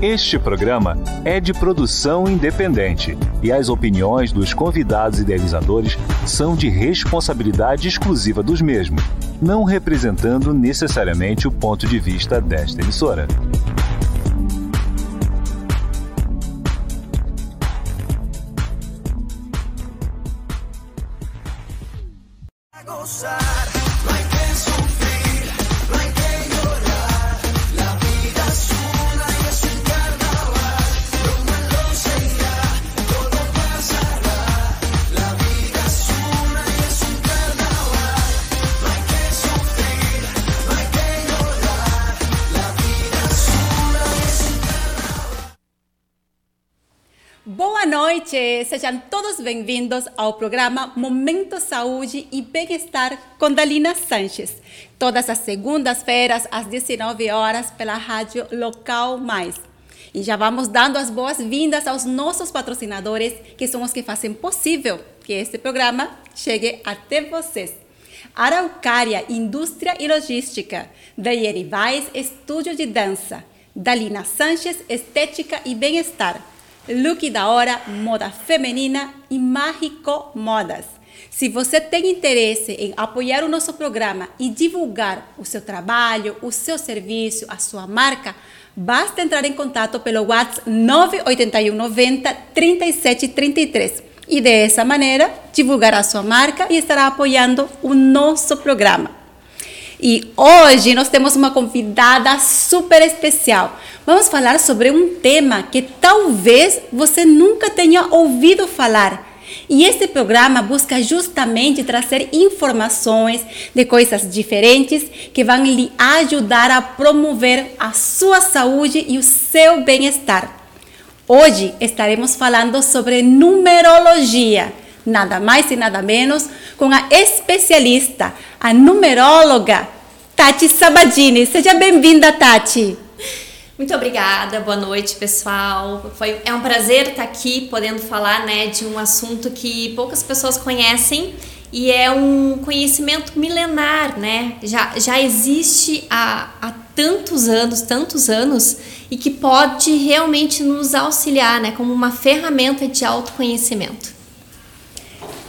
Este programa é de produção independente e as opiniões dos convidados e idealizadores são de responsabilidade exclusiva dos mesmos, não representando necessariamente o ponto de vista desta emissora. Sejam todos bem-vindos ao programa Momento Saúde e Bem-Estar com Dalina Sanches, todas as segundas-feiras às 19 horas pela Rádio Local Mais. E já vamos dando as boas-vindas aos nossos patrocinadores, que são os que fazem possível que este programa chegue até vocês. Araucária Indústria e Logística, Daieri Vaz Estúdio de Dança, Dalina Sanches Estética e Bem-Estar, look da hora, moda feminina e Mágico Modas. Se você tem interesse em apoiar o nosso programa e divulgar o seu trabalho, o seu serviço, a sua marca, basta entrar em contato pelo WhatsApp 981 90 3733 e dessa maneira divulgar a sua marca e estará apoiando o nosso programa. E hoje nós temos uma convidada super especial. Vamos falar sobre um tema que talvez você nunca tenha ouvido falar. E este programa busca justamente trazer informações de coisas diferentes que vão lhe ajudar a promover a sua saúde e o seu bem-estar. Hoje estaremos falando sobre numerologia nada mais e nada menos, com a especialista, a numeróloga Tati Sabadini. Seja bem-vinda, Tati. Muito obrigada, boa noite pessoal. Foi, é um prazer estar aqui podendo falar né, de um assunto que poucas pessoas conhecem e é um conhecimento milenar, né? Já, já existe há, há tantos anos, tantos anos, e que pode realmente nos auxiliar né, como uma ferramenta de autoconhecimento.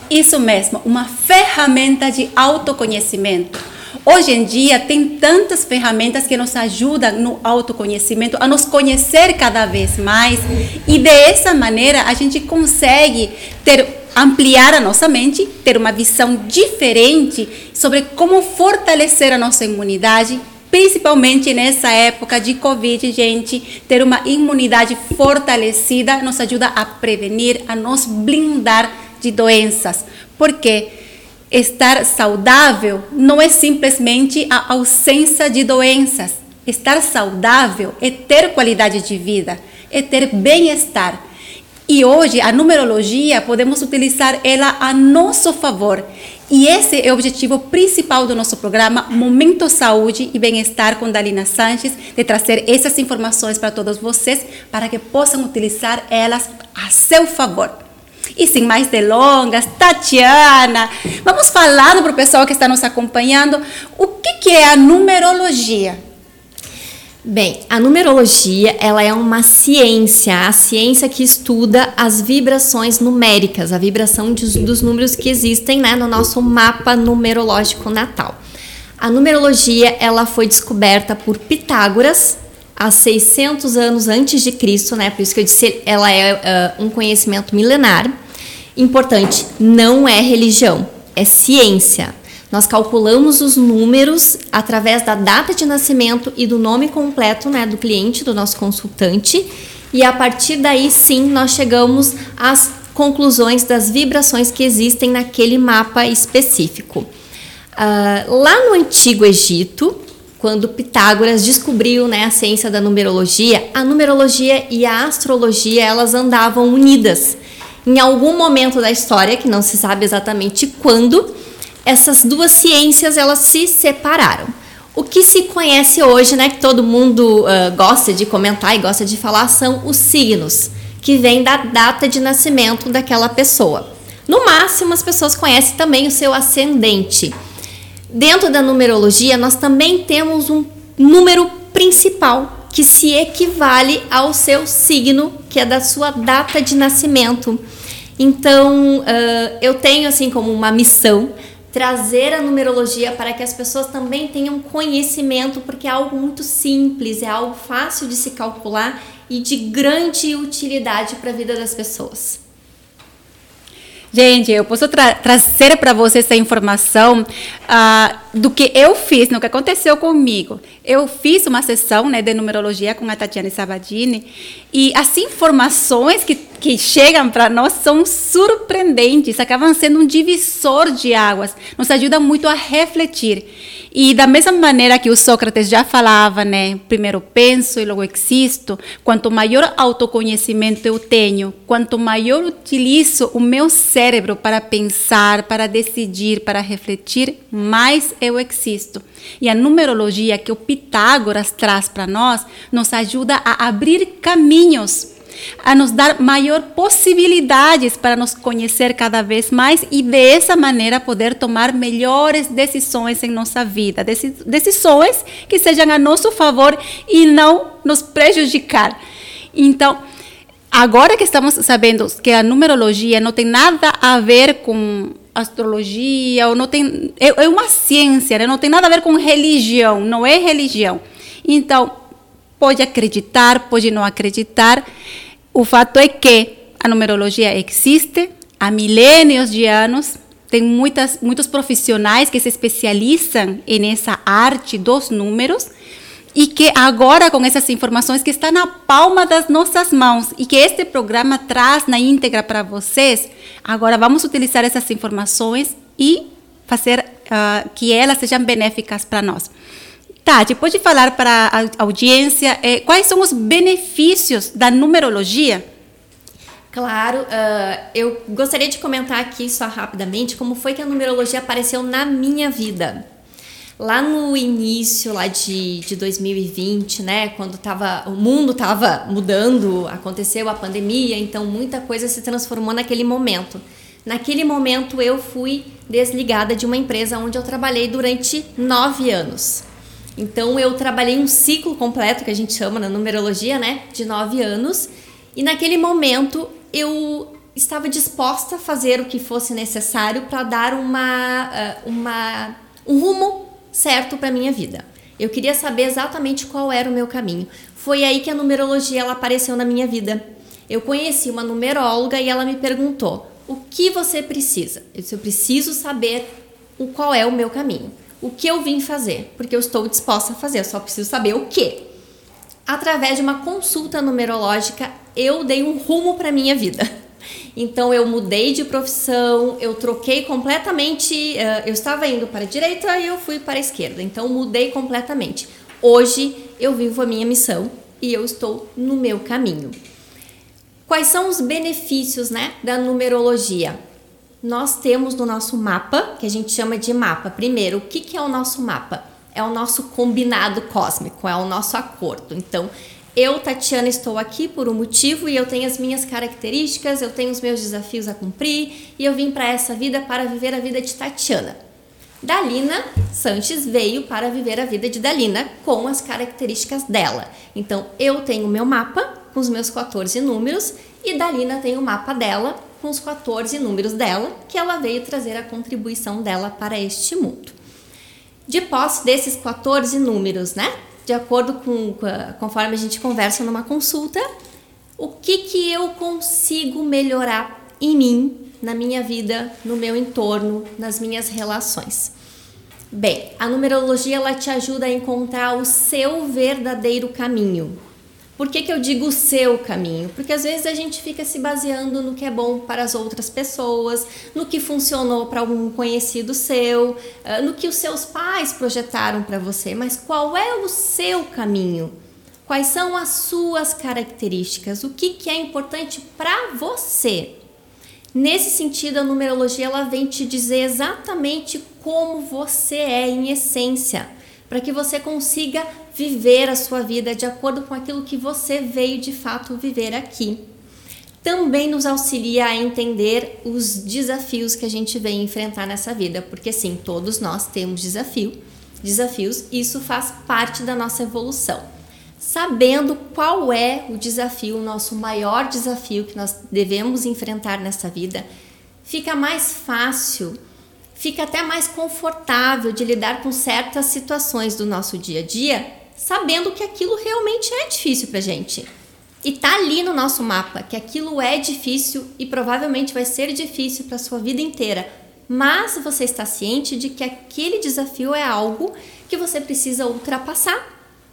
Isso mesmo, uma ferramenta de autoconhecimento. Hoje em dia tem tantas ferramentas que nos ajudam no autoconhecimento, a nos conhecer cada vez mais e dessa maneira a gente consegue ter ampliar a nossa mente, ter uma visão diferente sobre como fortalecer a nossa imunidade, principalmente nessa época de Covid, gente, ter uma imunidade fortalecida nos ajuda a prevenir, a nos blindar de doenças. Porque estar saudável não é simplesmente a ausência de doenças. Estar saudável é ter qualidade de vida, é ter bem-estar. E hoje a numerologia podemos utilizar ela a nosso favor. E esse é o objetivo principal do nosso programa Momento Saúde e Bem-Estar com Dalina Sanches, de trazer essas informações para todos vocês, para que possam utilizar elas a seu favor. E sem mais delongas, Tatiana, vamos falando para o pessoal que está nos acompanhando o que, que é a numerologia. Bem, a numerologia ela é uma ciência, a ciência que estuda as vibrações numéricas, a vibração de, dos números que existem né, no nosso mapa numerológico natal. A numerologia ela foi descoberta por Pitágoras há 600 anos antes de Cristo, né? Por isso que eu disse, ela é uh, um conhecimento milenar. Importante, não é religião, é ciência. Nós calculamos os números através da data de nascimento e do nome completo, né, do cliente, do nosso consultante, e a partir daí sim nós chegamos às conclusões das vibrações que existem naquele mapa específico. Uh, lá no Antigo Egito, quando Pitágoras descobriu né, a ciência da numerologia, a numerologia e a astrologia elas andavam unidas. Em algum momento da história, que não se sabe exatamente quando, essas duas ciências elas se separaram. O que se conhece hoje, né, que todo mundo uh, gosta de comentar e gosta de falar, são os signos, que vêm da data de nascimento daquela pessoa. No máximo, as pessoas conhecem também o seu ascendente Dentro da numerologia, nós também temos um número principal, que se equivale ao seu signo, que é da sua data de nascimento. Então, uh, eu tenho assim como uma missão trazer a numerologia para que as pessoas também tenham conhecimento, porque é algo muito simples, é algo fácil de se calcular e de grande utilidade para a vida das pessoas. Gente, eu posso tra trazer para você essa informação uh, do que eu fiz, no que aconteceu comigo. Eu fiz uma sessão né, de numerologia com a Tatiana Sabadini e as informações que, que chegam para nós são surpreendentes, acabam sendo um divisor de águas, nos ajudam muito a refletir. E da mesma maneira que o Sócrates já falava, né? Primeiro penso e logo existo. Quanto maior autoconhecimento eu tenho, quanto maior utilizo o meu cérebro para pensar, para decidir, para refletir, mais eu existo. E a numerologia que o Pitágoras traz para nós nos ajuda a abrir caminhos a nos dar maior possibilidades para nos conhecer cada vez mais e dessa maneira poder tomar melhores decisões em nossa vida, decisões que sejam a nosso favor e não nos prejudicar. Então, agora que estamos sabendo que a numerologia não tem nada a ver com astrologia, ou não tem é, é uma ciência, né? não tem nada a ver com religião, não é religião. Então, pode acreditar, pode não acreditar. O fato é que a numerologia existe há milênios de anos, tem muitas, muitos profissionais que se especializam nessa arte dos números e que agora com essas informações que estão na palma das nossas mãos e que este programa traz na íntegra para vocês, agora vamos utilizar essas informações e fazer uh, que elas sejam benéficas para nós. Tati, pode falar para a audiência eh, quais são os benefícios da numerologia? Claro, uh, eu gostaria de comentar aqui só rapidamente como foi que a numerologia apareceu na minha vida. Lá no início lá de, de 2020, né, quando tava, o mundo estava mudando, aconteceu a pandemia, então muita coisa se transformou naquele momento. Naquele momento eu fui desligada de uma empresa onde eu trabalhei durante nove anos. Então eu trabalhei um ciclo completo que a gente chama na numerologia, né, de nove anos. E naquele momento eu estava disposta a fazer o que fosse necessário para dar uma, eh, uma, um rumo certo para minha vida. Eu queria saber exatamente qual era o meu caminho. Foi aí que a numerologia ela apareceu na minha vida. Eu conheci uma numeróloga e ela me perguntou: "O que você precisa?" Eu disse: "Eu preciso saber o qual é o meu caminho." O que eu vim fazer, porque eu estou disposta a fazer, eu só preciso saber o que. Através de uma consulta numerológica, eu dei um rumo para minha vida. Então eu mudei de profissão, eu troquei completamente, uh, eu estava indo para a direita e eu fui para a esquerda. Então mudei completamente. Hoje eu vivo a minha missão e eu estou no meu caminho. Quais são os benefícios, né, da numerologia? Nós temos no nosso mapa, que a gente chama de mapa. Primeiro, o que, que é o nosso mapa? É o nosso combinado cósmico, é o nosso acordo. Então, eu, Tatiana, estou aqui por um motivo e eu tenho as minhas características, eu tenho os meus desafios a cumprir e eu vim para essa vida para viver a vida de Tatiana. Dalina Sanches veio para viver a vida de Dalina com as características dela. Então, eu tenho o meu mapa com os meus 14 números e Dalina tem o mapa dela com os 14 números dela, que ela veio trazer a contribuição dela para este mundo. De posse desses 14 números, né? De acordo com conforme a gente conversa numa consulta, o que que eu consigo melhorar em mim, na minha vida, no meu entorno, nas minhas relações. Bem, a numerologia ela te ajuda a encontrar o seu verdadeiro caminho, por que, que eu digo o seu caminho? Porque às vezes a gente fica se baseando no que é bom para as outras pessoas, no que funcionou para algum conhecido seu, ah, no que os seus pais projetaram para você. Mas qual é o seu caminho? Quais são as suas características? O que, que é importante para você? Nesse sentido, a numerologia ela vem te dizer exatamente como você é em essência para que você consiga viver a sua vida de acordo com aquilo que você veio de fato viver aqui. Também nos auxilia a entender os desafios que a gente vem enfrentar nessa vida, porque sim, todos nós temos desafio, desafios, e isso faz parte da nossa evolução. sabendo qual é o desafio, o nosso maior desafio que nós devemos enfrentar nessa vida, fica mais fácil, fica até mais confortável de lidar com certas situações do nosso dia a dia, sabendo que aquilo realmente é difícil para gente. E tá ali no nosso mapa que aquilo é difícil e provavelmente vai ser difícil para sua vida inteira. Mas você está ciente de que aquele desafio é algo que você precisa ultrapassar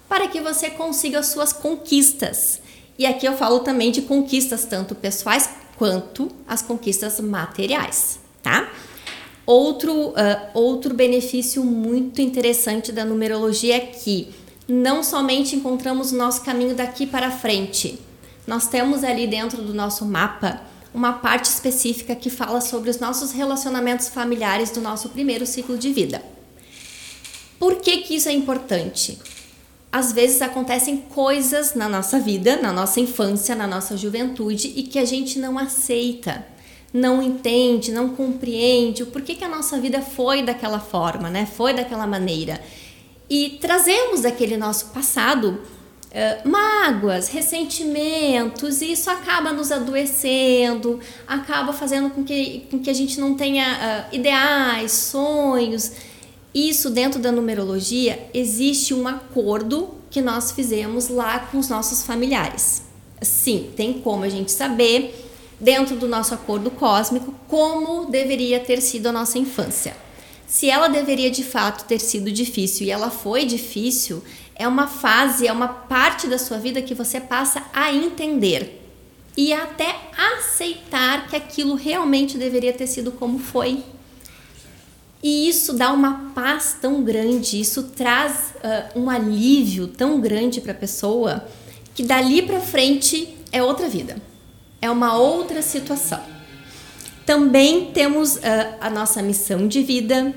para que você consiga as suas conquistas. E aqui eu falo também de conquistas tanto pessoais quanto as conquistas materiais, tá? Outro, uh, outro benefício muito interessante da numerologia é que não somente encontramos o nosso caminho daqui para frente, nós temos ali dentro do nosso mapa uma parte específica que fala sobre os nossos relacionamentos familiares do nosso primeiro ciclo de vida. Por que, que isso é importante? Às vezes acontecem coisas na nossa vida, na nossa infância, na nossa juventude e que a gente não aceita, não entende, não compreende o porquê que a nossa vida foi daquela forma, né? Foi daquela maneira e trazemos daquele nosso passado uh, mágoas, ressentimentos, e isso acaba nos adoecendo, acaba fazendo com que, com que a gente não tenha uh, ideais, sonhos. Isso dentro da numerologia existe um acordo que nós fizemos lá com os nossos familiares. Sim, tem como a gente saber dentro do nosso acordo cósmico como deveria ter sido a nossa infância. Se ela deveria de fato ter sido difícil e ela foi difícil, é uma fase, é uma parte da sua vida que você passa a entender e até aceitar que aquilo realmente deveria ter sido como foi. E isso dá uma paz tão grande, isso traz uh, um alívio tão grande para a pessoa que dali para frente é outra vida, é uma outra situação. Também temos uh, a nossa missão de vida,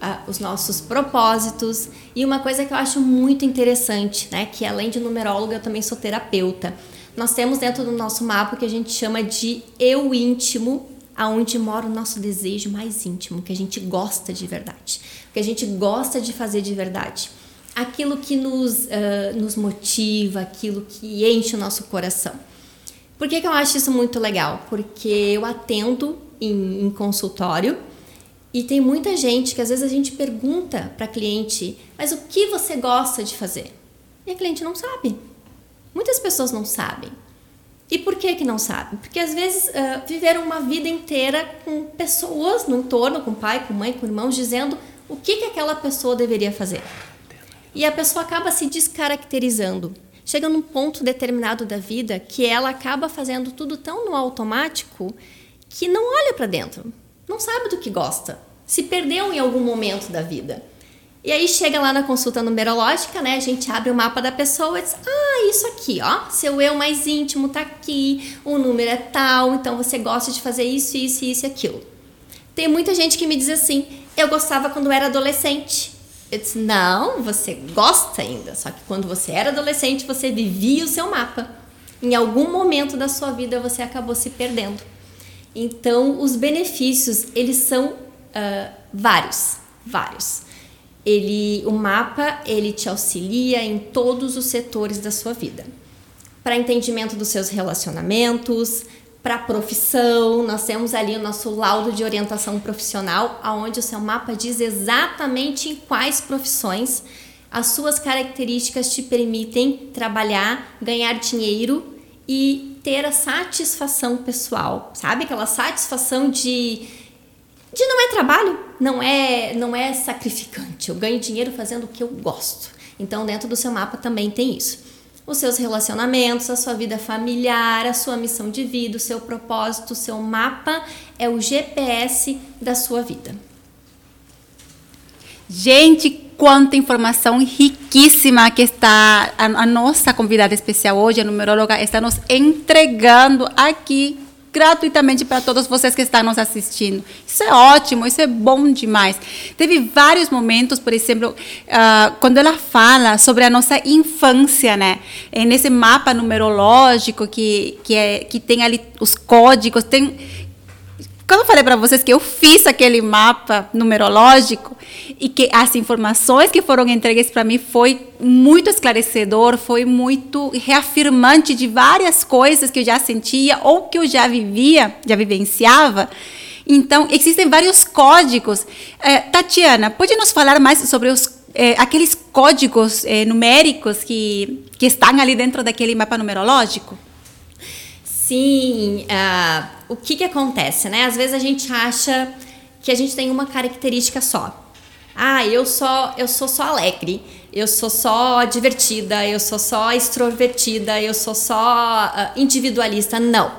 uh, os nossos propósitos e uma coisa que eu acho muito interessante, né, que além de numeróloga eu também sou terapeuta. Nós temos dentro do nosso mapa o que a gente chama de eu íntimo, aonde mora o nosso desejo mais íntimo, que a gente gosta de verdade, que a gente gosta de fazer de verdade. Aquilo que nos, uh, nos motiva, aquilo que enche o nosso coração. Por que, que eu acho isso muito legal? Porque eu atendo em, em consultório e tem muita gente que às vezes a gente pergunta para cliente, mas o que você gosta de fazer? E a cliente não sabe. Muitas pessoas não sabem. E por que que não sabem? Porque às vezes uh, viveram uma vida inteira com pessoas no entorno, com pai, com mãe, com irmãos, dizendo o que que aquela pessoa deveria fazer. E a pessoa acaba se descaracterizando. Chega num ponto determinado da vida que ela acaba fazendo tudo tão no automático que não olha para dentro, não sabe do que gosta, se perdeu em algum momento da vida. E aí chega lá na consulta numerológica, né? A gente abre o mapa da pessoa e diz: "Ah, isso aqui, ó, seu eu mais íntimo tá aqui, o número é tal, então você gosta de fazer isso, isso, isso e aquilo". Tem muita gente que me diz assim: "Eu gostava quando era adolescente". Disse: "Não, você gosta ainda, só que quando você era adolescente, você vivia o seu mapa. Em algum momento da sua vida você acabou se perdendo". Então, os benefícios, eles são uh, vários, vários. Ele, o mapa, ele te auxilia em todos os setores da sua vida. Para entendimento dos seus relacionamentos, para a profissão, nós temos ali o nosso laudo de orientação profissional, aonde o seu mapa diz exatamente em quais profissões as suas características te permitem trabalhar, ganhar dinheiro e ter a satisfação pessoal, sabe? Aquela satisfação de de não é trabalho, não é não é sacrificante. Eu ganho dinheiro fazendo o que eu gosto. Então, dentro do seu mapa também tem isso. Os seus relacionamentos, a sua vida familiar, a sua missão de vida, o seu propósito, o seu mapa é o GPS da sua vida. Gente, quanta informação riquíssima que está a, a, nossa convidada especial hoje, a numeróloga, está nos entregando aqui gratuitamente para todos vocês que estão nos assistindo. Isso é ótimo, isso é bom demais. Teve vários momentos, por exemplo, uh, quando ela fala sobre a nossa infância, né? É nesse mapa numerológico que, que, é, que tem ali os códigos, tem quando eu falei para vocês que eu fiz aquele mapa numerológico e que as informações que foram entregues para mim foi muito esclarecedor, foi muito reafirmante de várias coisas que eu já sentia ou que eu já vivia, já vivenciava. Então, existem vários códigos. É, Tatiana, pode nos falar mais sobre os, é, aqueles códigos é, numéricos que, que estão ali dentro daquele mapa numerológico? Sim, uh, o que, que acontece, né? Às vezes a gente acha que a gente tem uma característica só. Ah, eu só eu sou só alegre, eu sou só divertida, eu sou só extrovertida, eu sou só uh, individualista. Não.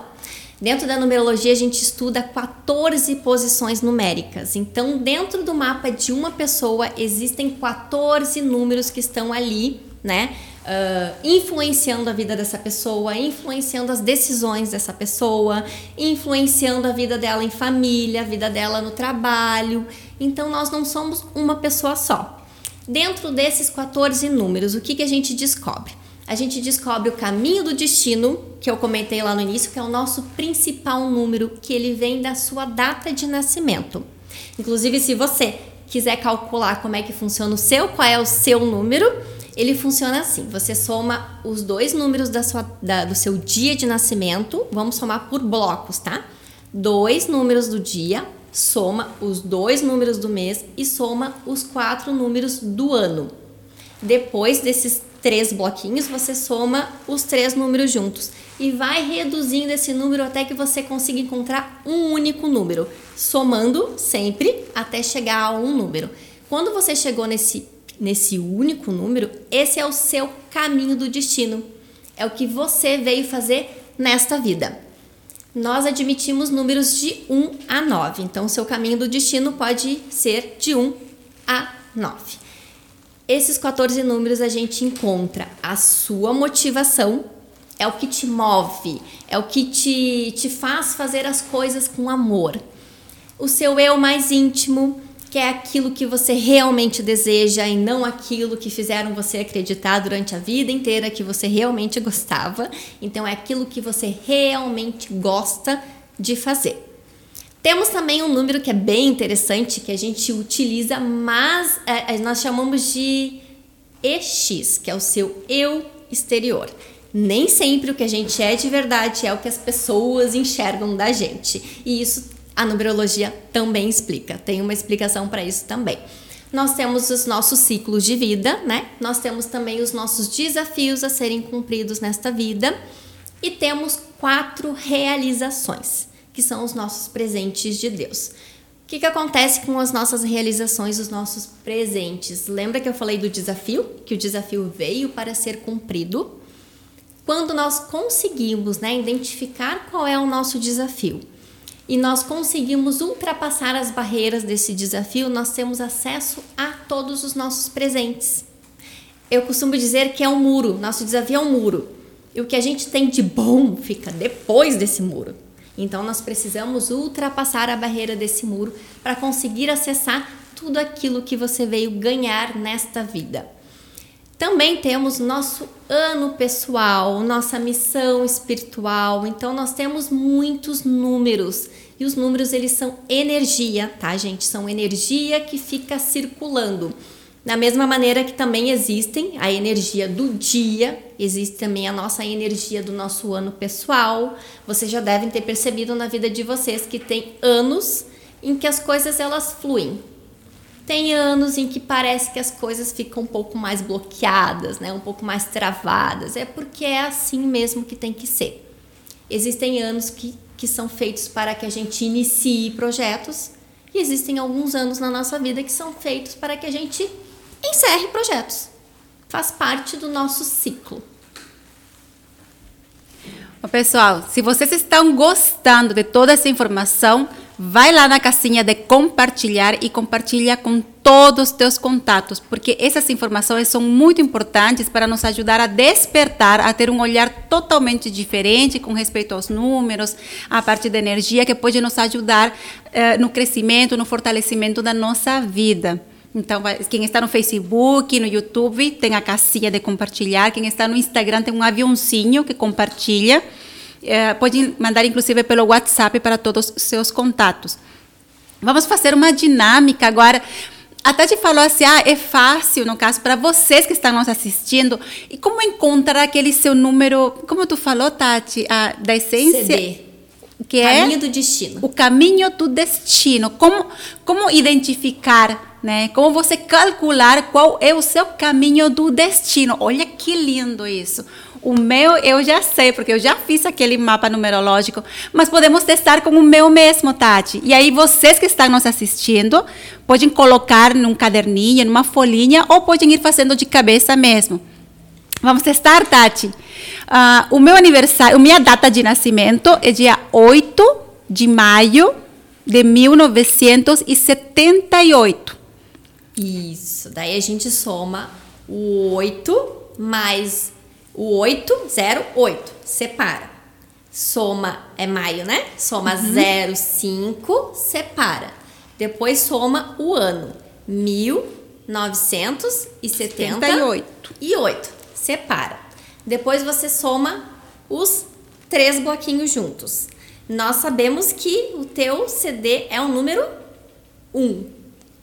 Dentro da numerologia a gente estuda 14 posições numéricas. Então, dentro do mapa de uma pessoa existem 14 números que estão ali, né? Uh, influenciando a vida dessa pessoa, influenciando as decisões dessa pessoa, influenciando a vida dela em família, a vida dela no trabalho. Então nós não somos uma pessoa só. Dentro desses 14 números, o que, que a gente descobre? A gente descobre o caminho do destino, que eu comentei lá no início, que é o nosso principal número, que ele vem da sua data de nascimento. Inclusive, se você quiser calcular como é que funciona o seu, qual é o seu número, ele funciona assim: você soma os dois números da sua, da, do seu dia de nascimento, vamos somar por blocos, tá? Dois números do dia, soma os dois números do mês e soma os quatro números do ano. Depois desses três bloquinhos, você soma os três números juntos e vai reduzindo esse número até que você consiga encontrar um único número, somando sempre até chegar a um número. Quando você chegou nesse nesse único número, esse é o seu caminho do destino. É o que você veio fazer nesta vida. Nós admitimos números de 1 a 9, então o seu caminho do destino pode ser de 1 a 9. Esses 14 números a gente encontra a sua motivação, é o que te move, é o que te, te faz fazer as coisas com amor. O seu eu mais íntimo, que é aquilo que você realmente deseja e não aquilo que fizeram você acreditar durante a vida inteira que você realmente gostava. Então é aquilo que você realmente gosta de fazer. Temos também um número que é bem interessante que a gente utiliza, mas é, é nós chamamos de EX, que é o seu eu exterior. Nem sempre o que a gente é de verdade é o que as pessoas enxergam da gente. E isso a numerologia também explica, tem uma explicação para isso também. Nós temos os nossos ciclos de vida, né? Nós temos também os nossos desafios a serem cumpridos nesta vida e temos quatro realizações, que são os nossos presentes de Deus. O que, que acontece com as nossas realizações, os nossos presentes? Lembra que eu falei do desafio? Que o desafio veio para ser cumprido? Quando nós conseguimos né, identificar qual é o nosso desafio e nós conseguimos ultrapassar as barreiras desse desafio, nós temos acesso a todos os nossos presentes. Eu costumo dizer que é um muro, nosso desafio é um muro. E o que a gente tem de bom fica depois desse muro. Então nós precisamos ultrapassar a barreira desse muro para conseguir acessar tudo aquilo que você veio ganhar nesta vida. Também temos nosso ano pessoal, nossa missão espiritual. Então nós temos muitos números e os números eles são energia, tá, gente? São energia que fica circulando. Da mesma maneira que também existem a energia do dia, existe também a nossa energia do nosso ano pessoal. Vocês já devem ter percebido na vida de vocês que tem anos em que as coisas elas fluem. Tem anos em que parece que as coisas ficam um pouco mais bloqueadas, né? um pouco mais travadas. É porque é assim mesmo que tem que ser. Existem anos que, que são feitos para que a gente inicie projetos e existem alguns anos na nossa vida que são feitos para que a gente encerre projetos. Faz parte do nosso ciclo. Pessoal, se vocês estão gostando de toda essa informação, vai lá na caixinha de compartilhar e compartilha com todos os teus contatos, porque essas informações são muito importantes para nos ajudar a despertar, a ter um olhar totalmente diferente com respeito aos números, a parte da energia que pode nos ajudar eh, no crescimento, no fortalecimento da nossa vida. Então, quem está no Facebook, no YouTube, tem a caixinha de compartilhar. Quem está no Instagram tem um aviãozinho que compartilha. É, pode mandar, inclusive, pelo WhatsApp para todos os seus contatos. Vamos fazer uma dinâmica agora. A Tati falou assim: ah, é fácil, no caso, para vocês que estão nos assistindo. E como encontrar aquele seu número, como tu falou, Tati, a, da essência? CD. Que caminho é do destino. O caminho do destino. Como, como identificar, né? Como você calcular qual é o seu caminho do destino. Olha que lindo isso. O meu eu já sei, porque eu já fiz aquele mapa numerológico, mas podemos testar com o meu mesmo, Tati. E aí vocês que estão nos assistindo, podem colocar num caderninho, numa folhinha, ou podem ir fazendo de cabeça mesmo. Vamos testar, Tati. Uh, o meu aniversário, minha data de nascimento é dia 8 de maio de 1978. Isso. Daí a gente soma o 8 mais o 8, 0, 8. Separa. Soma é maio, né? Soma uhum. 0, 5, separa. Depois soma o ano. 1978. E 8. Separa. Depois você soma os três bloquinhos juntos. Nós sabemos que o teu CD é o número 1.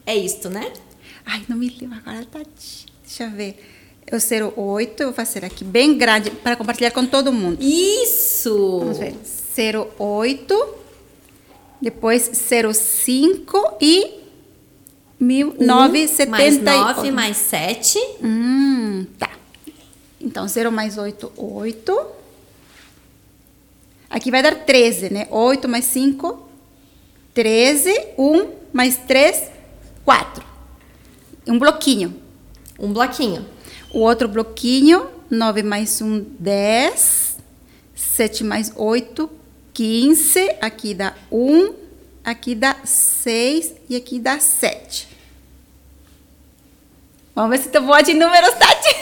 É isto, né? Ai, não me lembro agora, Tati. Deixa eu ver. Eu ser 8, eu vou fazer aqui bem grande para compartilhar com todo mundo. Isso! Vamos ver. 08, depois 05 e 1978. mais 9 mais 7. Hum, tá. Então, 0 mais 8, 8. Aqui vai dar 13, né? 8 mais 5, 13. 1 mais 3, 4. Um bloquinho. Um bloquinho. O outro bloquinho, 9 mais 1, 10. 7 mais 8, 15. Aqui dá 1. Aqui dá 6. E aqui dá 7. Vamos ver se tu boa de números, Tati.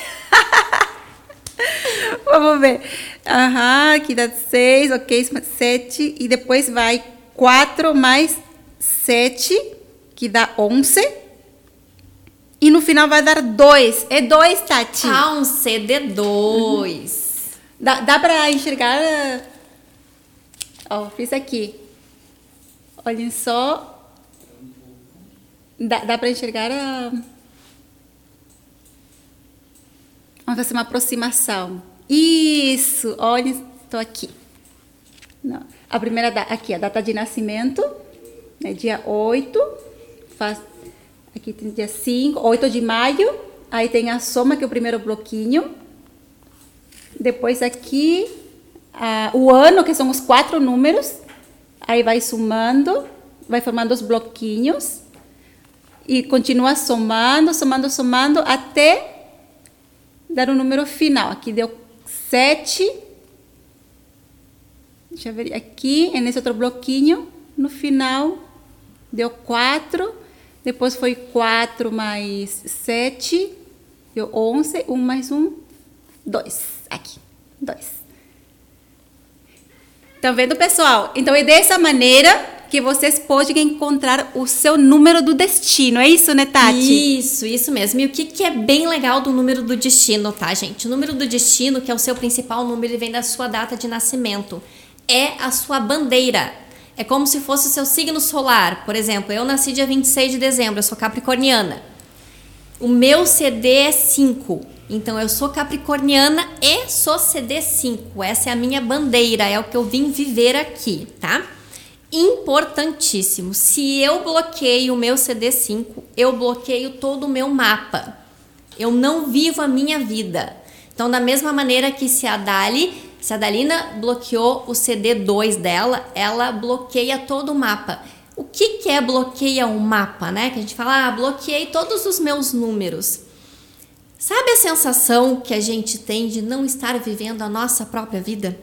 Vamos ver. Aham, aqui dá 6, ok, 7. E depois vai 4 mais 7, que dá 11. E no final vai dar dois. É dois, Tati. Ah, um CD2. Uhum. Dá, dá pra enxergar. Ó, fiz aqui. Olhem só. Dá, dá pra enxergar a. Vamos fazer uma aproximação. Isso! Olhem, estou aqui. Não. A primeira, aqui, a data de nascimento, é dia 8. Faz Aqui tem dia 5, 8 de maio. Aí tem a soma, que é o primeiro bloquinho. Depois aqui o ano, que são os quatro números. Aí vai somando, vai formando os bloquinhos. E continua somando, somando, somando, até dar o número final. Aqui deu 7. Deixa eu ver. Aqui, nesse outro bloquinho, no final, deu 4. Depois foi 4 mais 7, deu 11. 1 mais 1, 2. Aqui, 2. Estão vendo, pessoal? Então, é dessa maneira que vocês podem encontrar o seu número do destino. É isso, né, Tati? Isso, isso mesmo. E o que, que é bem legal do número do destino, tá, gente? O número do destino, que é o seu principal número, ele vem da sua data de nascimento. É a sua bandeira é como se fosse o seu signo solar. Por exemplo, eu nasci dia 26 de dezembro, eu sou capricorniana. O meu CD é 5. Então eu sou capricorniana e sou CD 5. Essa é a minha bandeira, é o que eu vim viver aqui, tá? Importantíssimo. Se eu bloqueio o meu CD 5, eu bloqueio todo o meu mapa. Eu não vivo a minha vida. Então, da mesma maneira que se a Dali se a Dalina bloqueou o CD2 dela, ela bloqueia todo o mapa. O que, que é bloqueia um mapa, né? Que a gente fala, ah, bloqueei todos os meus números. Sabe a sensação que a gente tem de não estar vivendo a nossa própria vida?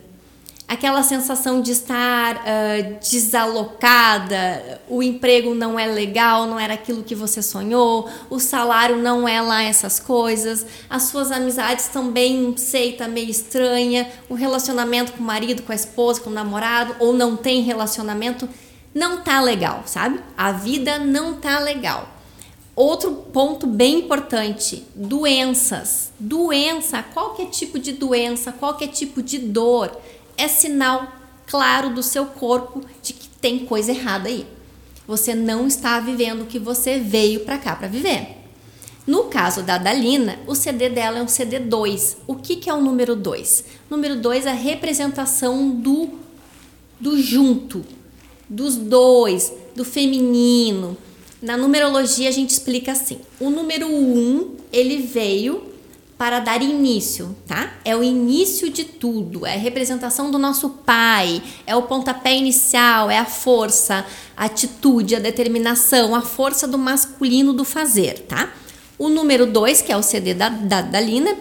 Aquela sensação de estar uh, desalocada, o emprego não é legal, não era aquilo que você sonhou, o salário não é lá essas coisas, as suas amizades também, sei, tá meio estranha, o relacionamento com o marido, com a esposa, com o namorado, ou não tem relacionamento, não tá legal, sabe? A vida não tá legal. Outro ponto bem importante: doenças. Doença, qualquer tipo de doença, qualquer tipo de dor é sinal claro do seu corpo de que tem coisa errada aí. Você não está vivendo o que você veio para cá para viver. No caso da Dalina, o CD dela é um CD 2. O que, que é o número 2? Número 2 é a representação do, do junto, dos dois, do feminino. Na numerologia a gente explica assim: o número 1 um, ele veio para dar início, tá? É o início de tudo, é a representação do nosso pai, é o pontapé inicial, é a força, a atitude, a determinação, a força do masculino do fazer, tá? O número 2, que é o CD da, da, da Lina,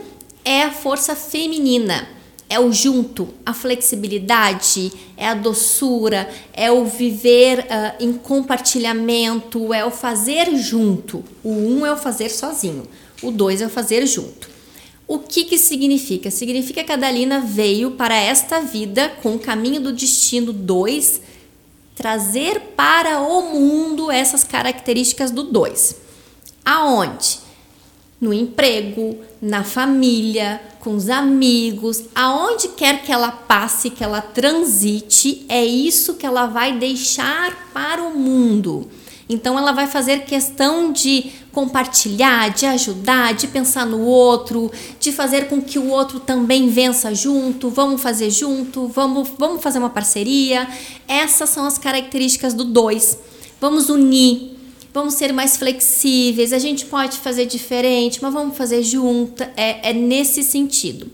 é a força feminina, é o junto, a flexibilidade, é a doçura, é o viver uh, em compartilhamento, é o fazer junto. O um é o fazer sozinho, o dois é o fazer junto. O que, que significa? Significa que a Dalina veio para esta vida com o caminho do destino 2, trazer para o mundo essas características do 2. Aonde? no emprego, na família, com os amigos, aonde quer que ela passe, que ela transite, é isso que ela vai deixar para o mundo. Então ela vai fazer questão de compartilhar, de ajudar, de pensar no outro, de fazer com que o outro também vença junto, vamos fazer junto, vamos, vamos fazer uma parceria. Essas são as características do dois. Vamos unir, vamos ser mais flexíveis, a gente pode fazer diferente, mas vamos fazer junto. É, é nesse sentido.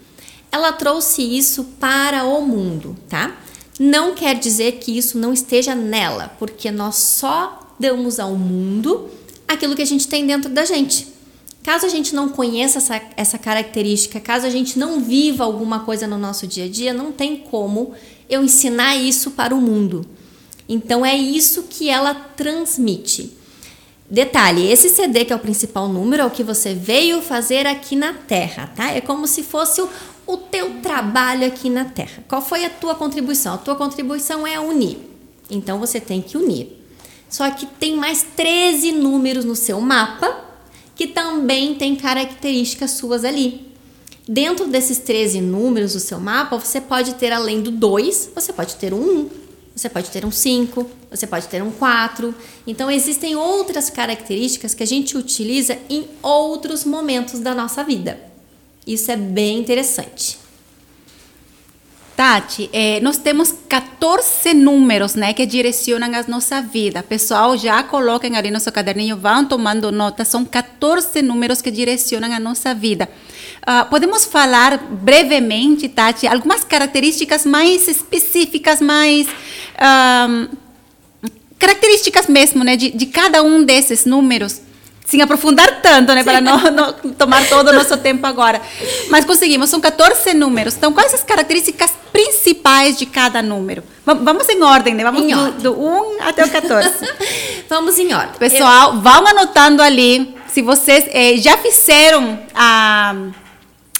Ela trouxe isso para o mundo, tá? Não quer dizer que isso não esteja nela, porque nós só damos ao mundo aquilo que a gente tem dentro da gente. Caso a gente não conheça essa, essa característica, caso a gente não viva alguma coisa no nosso dia a dia, não tem como eu ensinar isso para o mundo. Então é isso que ela transmite. Detalhe, esse CD que é o principal número é o que você veio fazer aqui na Terra, tá? É como se fosse o, o teu trabalho aqui na Terra. Qual foi a tua contribuição? A tua contribuição é unir. Então você tem que unir. Só que tem mais 13 números no seu mapa que também tem características suas ali. Dentro desses 13 números do seu mapa, você pode ter além do 2, você pode ter um 1, você pode ter um 5, você pode ter um 4. Então, existem outras características que a gente utiliza em outros momentos da nossa vida. Isso é bem interessante. Tati, eh, nós temos 14 números né, que direcionam a nossa vida. Pessoal, já coloquem ali no seu caderninho, vão tomando nota. São 14 números que direcionam a nossa vida. Uh, podemos falar brevemente, Tati, algumas características mais específicas, mais. Uh, características mesmo, né, de, de cada um desses números sem aprofundar tanto, né, Sim. para não, não, tomar todo o nosso tempo agora. Mas conseguimos, são 14 números. Então, quais as características principais de cada número? Vamos em ordem, né? Vamos do, ordem. do 1 até o 14. Vamos em ordem. Pessoal, Eu... vão anotando ali. Se vocês eh, já fizeram a eh,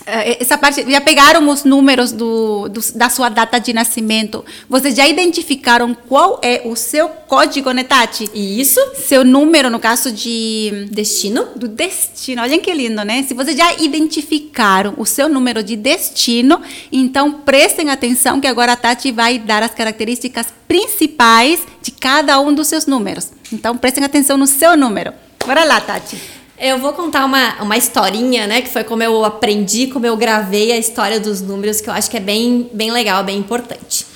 essa parte, já pegaram os números do, do, da sua data de nascimento. Vocês já identificaram qual é o seu código, né, Tati? Isso. Seu número, no caso de... Destino? Do destino. Olha que lindo, né? Se vocês já identificaram o seu número de destino, então prestem atenção que agora a Tati vai dar as características principais de cada um dos seus números. Então prestem atenção no seu número. Bora lá, Tati. Eu vou contar uma, uma historinha, né? Que foi como eu aprendi, como eu gravei a história dos números, que eu acho que é bem, bem legal, bem importante.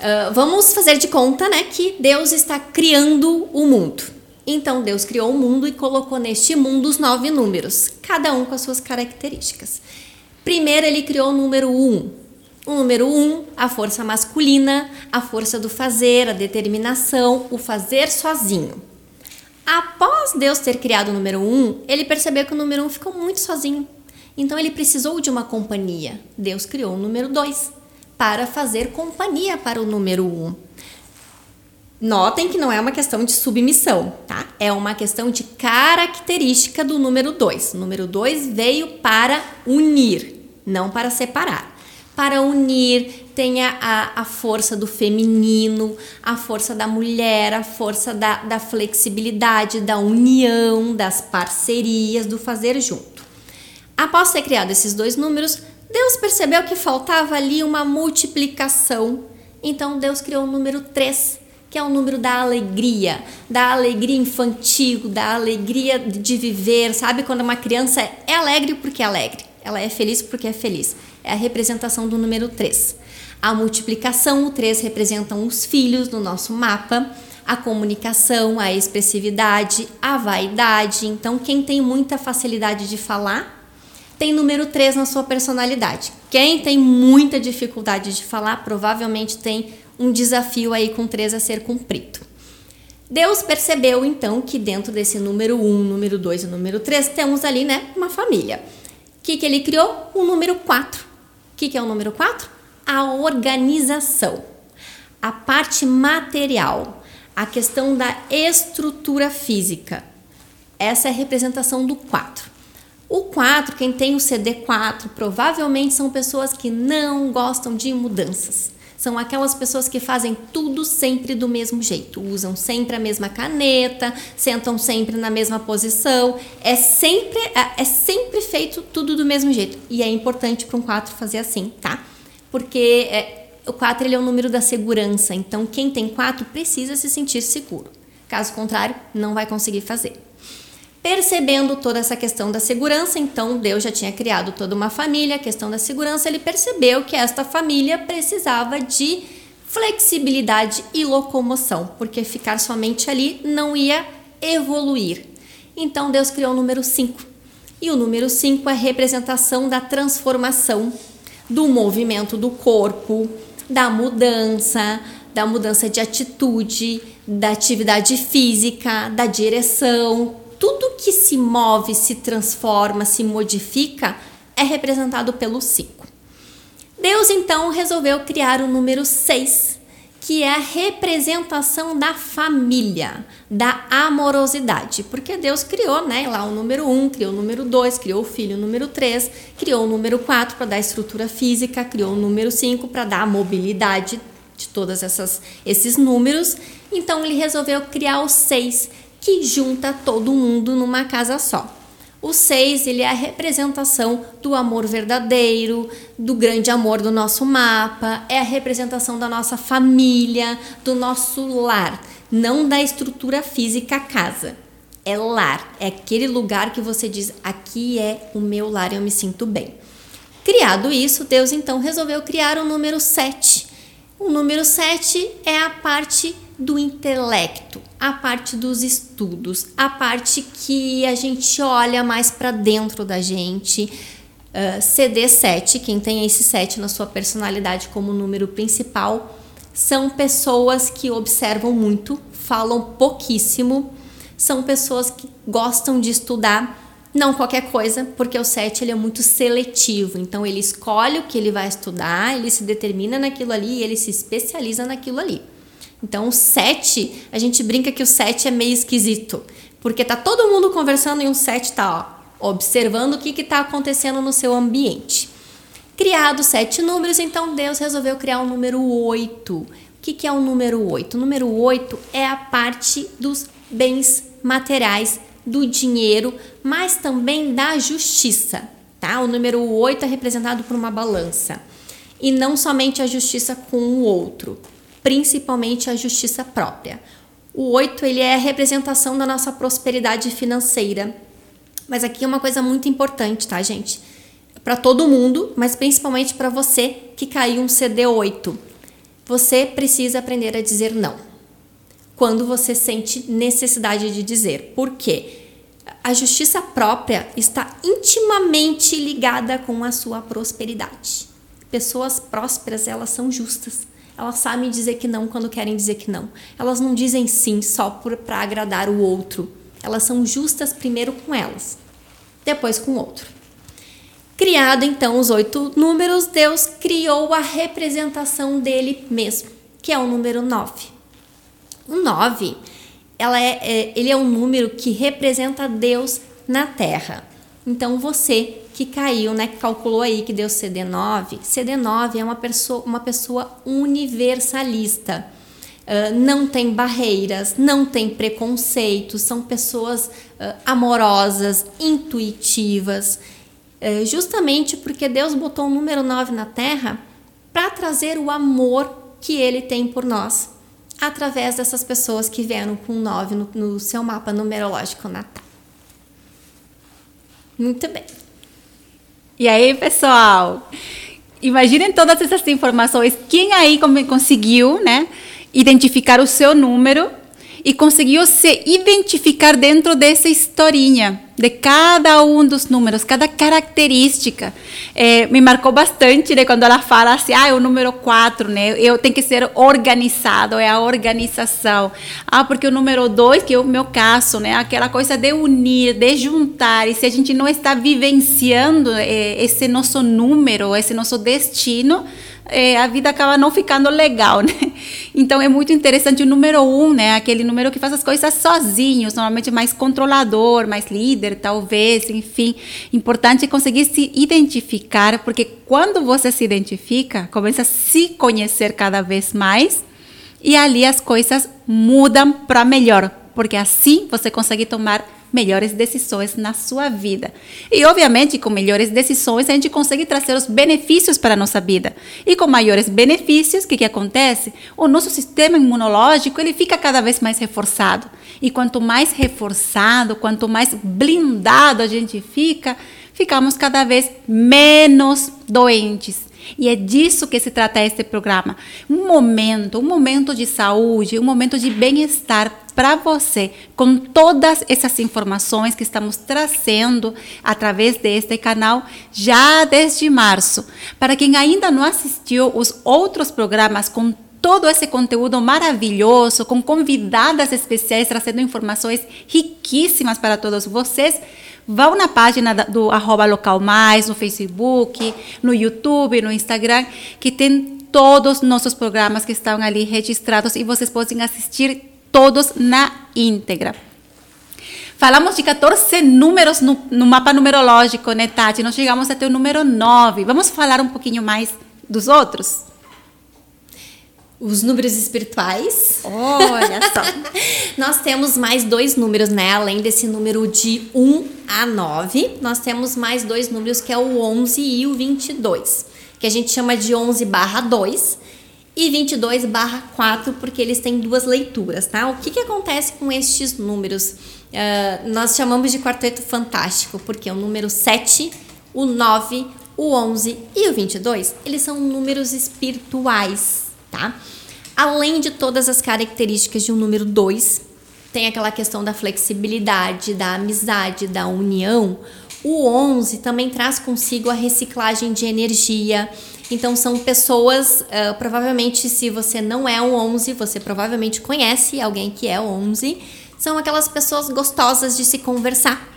Uh, vamos fazer de conta, né? Que Deus está criando o mundo. Então, Deus criou o mundo e colocou neste mundo os nove números, cada um com as suas características. Primeiro, ele criou o número um. O número um, a força masculina, a força do fazer, a determinação, o fazer sozinho. Após Deus ter criado o número um, ele percebeu que o número um ficou muito sozinho. Então ele precisou de uma companhia. Deus criou o número dois para fazer companhia para o número um. Notem que não é uma questão de submissão, tá? É uma questão de característica do número 2. O número 2 veio para unir, não para separar para unir, tem a, a força do feminino, a força da mulher, a força da, da flexibilidade, da união, das parcerias, do fazer junto. Após ter criado esses dois números, Deus percebeu que faltava ali uma multiplicação. Então Deus criou o número 3, que é o número da alegria, da alegria infantil, da alegria de viver. Sabe quando uma criança é alegre porque é alegre, ela é feliz porque é feliz. É a representação do número 3. A multiplicação, o 3 representam os filhos no nosso mapa a comunicação, a expressividade, a vaidade. Então, quem tem muita facilidade de falar tem número 3 na sua personalidade. Quem tem muita dificuldade de falar, provavelmente tem um desafio aí com 3 a ser cumprido. Deus percebeu então que dentro desse número 1, número 2 e número 3 temos ali, né, uma família. O que, que ele criou? O número 4. Que, que é o número 4? A organização, a parte material, a questão da estrutura física. Essa é a representação do 4. O 4, quem tem o CD4, provavelmente são pessoas que não gostam de mudanças. São aquelas pessoas que fazem tudo sempre do mesmo jeito, usam sempre a mesma caneta, sentam sempre na mesma posição, é sempre é, é sempre feito tudo do mesmo jeito. E é importante para um 4 fazer assim, tá? Porque é, o 4 ele é o número da segurança, então quem tem 4 precisa se sentir seguro. Caso contrário, não vai conseguir fazer. Percebendo toda essa questão da segurança, então Deus já tinha criado toda uma família, a questão da segurança, ele percebeu que esta família precisava de flexibilidade e locomoção, porque ficar somente ali não ia evoluir. Então Deus criou o número 5. E o número 5 é representação da transformação, do movimento do corpo, da mudança, da mudança de atitude, da atividade física, da direção. Tudo que se move, se transforma, se modifica é representado pelo 5. Deus então resolveu criar o número 6, que é a representação da família, da amorosidade, porque Deus criou, né, lá o número 1, criou o número 2, criou o filho número 3, criou o número 4 para dar estrutura física, criou o número 5 para dar a mobilidade de todos esses números. Então ele resolveu criar o 6, que junta todo mundo numa casa só. O 6, ele é a representação do amor verdadeiro, do grande amor do nosso mapa, é a representação da nossa família, do nosso lar, não da estrutura física casa. É lar, é aquele lugar que você diz: aqui é o meu lar, eu me sinto bem. Criado isso, Deus então resolveu criar o número 7. O número 7 é a parte do intelecto, a parte dos estudos, a parte que a gente olha mais para dentro da gente. Uh, CD7, quem tem esse 7 na sua personalidade como número principal, são pessoas que observam muito, falam pouquíssimo, são pessoas que gostam de estudar, não qualquer coisa, porque o 7 ele é muito seletivo, então ele escolhe o que ele vai estudar, ele se determina naquilo ali e ele se especializa naquilo ali. Então, o 7, a gente brinca que o 7 é meio esquisito, porque tá todo mundo conversando e o 7 tá ó, observando o que está acontecendo no seu ambiente. Criado sete números, então Deus resolveu criar o número 8. O que, que é o número 8? O número 8 é a parte dos bens materiais, do dinheiro, mas também da justiça. Tá? O número 8 é representado por uma balança. E não somente a justiça com o outro, principalmente a justiça própria. O 8 ele é a representação da nossa prosperidade financeira. Mas aqui é uma coisa muito importante, tá, gente? Para todo mundo, mas principalmente para você que caiu um CD8. Você precisa aprender a dizer não. Quando você sente necessidade de dizer. Por quê? A justiça própria está intimamente ligada com a sua prosperidade. Pessoas prósperas, elas são justas. Elas sabem dizer que não quando querem dizer que não. Elas não dizem sim só para agradar o outro. Elas são justas primeiro com elas, depois com o outro. Criado então os oito números, Deus criou a representação dele mesmo, que é o número 9. O 9, ela é, é, ele é um número que representa Deus na Terra. Então você que caiu, né, que calculou aí que deu CD9, CD9 é uma pessoa, uma pessoa universalista. Uh, não tem barreiras, não tem preconceitos, são pessoas uh, amorosas, intuitivas. é, justamente porque Deus botou o número 9 na Terra para trazer o amor que Ele tem por nós, através dessas pessoas que vieram com 9 no, no seu mapa numerológico natal. Muito bem. E aí, pessoal? Imaginem todas essas informações. Quem aí conseguiu, né, identificar o seu número e conseguiu se identificar dentro dessa historinha de cada um dos números, cada característica. É, me marcou bastante né, quando ela fala assim, ah, é o número 4, né? Eu tenho que ser organizado, é a organização. Ah, porque o número 2, que é o meu caso, né? Aquela coisa de unir, de juntar. E se a gente não está vivenciando é, esse nosso número, esse nosso destino, é, a vida acaba não ficando legal, né? Então é muito interessante o número um, né? Aquele número que faz as coisas sozinhos, normalmente mais controlador, mais líder, talvez, enfim. Importante conseguir se identificar, porque quando você se identifica, começa a se conhecer cada vez mais e ali as coisas mudam para melhor, porque assim você consegue tomar melhores decisões na sua vida. E, obviamente, com melhores decisões, a gente consegue trazer os benefícios para a nossa vida. E com maiores benefícios, o que, que acontece? O nosso sistema imunológico ele fica cada vez mais reforçado. E quanto mais reforçado, quanto mais blindado a gente fica, ficamos cada vez menos doentes. E é disso que se trata este programa. Um momento, um momento de saúde, um momento de bem-estar para você, com todas essas informações que estamos trazendo através deste canal já desde março. Para quem ainda não assistiu os outros programas com todo esse conteúdo maravilhoso, com convidadas especiais trazendo informações riquíssimas para todos vocês, Vão na página do arroba local mais, no Facebook, no YouTube, no Instagram, que tem todos os nossos programas que estão ali registrados e vocês podem assistir todos na íntegra. Falamos de 14 números no, no, mapa numerológico, né, Tati? Nós chegamos até o número 9. Vamos falar um pouquinho mais dos outros? Os números espirituais. Olha só. nós temos mais dois números, né? Além desse número de 1 a 9, nós temos mais dois números que é o 11 e o 22, que a gente chama de 11 barra 2 e 22 barra 4, porque eles têm duas leituras, tá? O que, que acontece com estes números? Uh, nós chamamos de quarteto fantástico, porque o número 7, o 9, o 11 e o 22, eles são números espirituais, tá? Além de todas as características de um número 2, tem aquela questão da flexibilidade, da amizade, da união. O 11 também traz consigo a reciclagem de energia. Então, são pessoas, uh, provavelmente, se você não é um 11, você provavelmente conhece alguém que é 11. São aquelas pessoas gostosas de se conversar.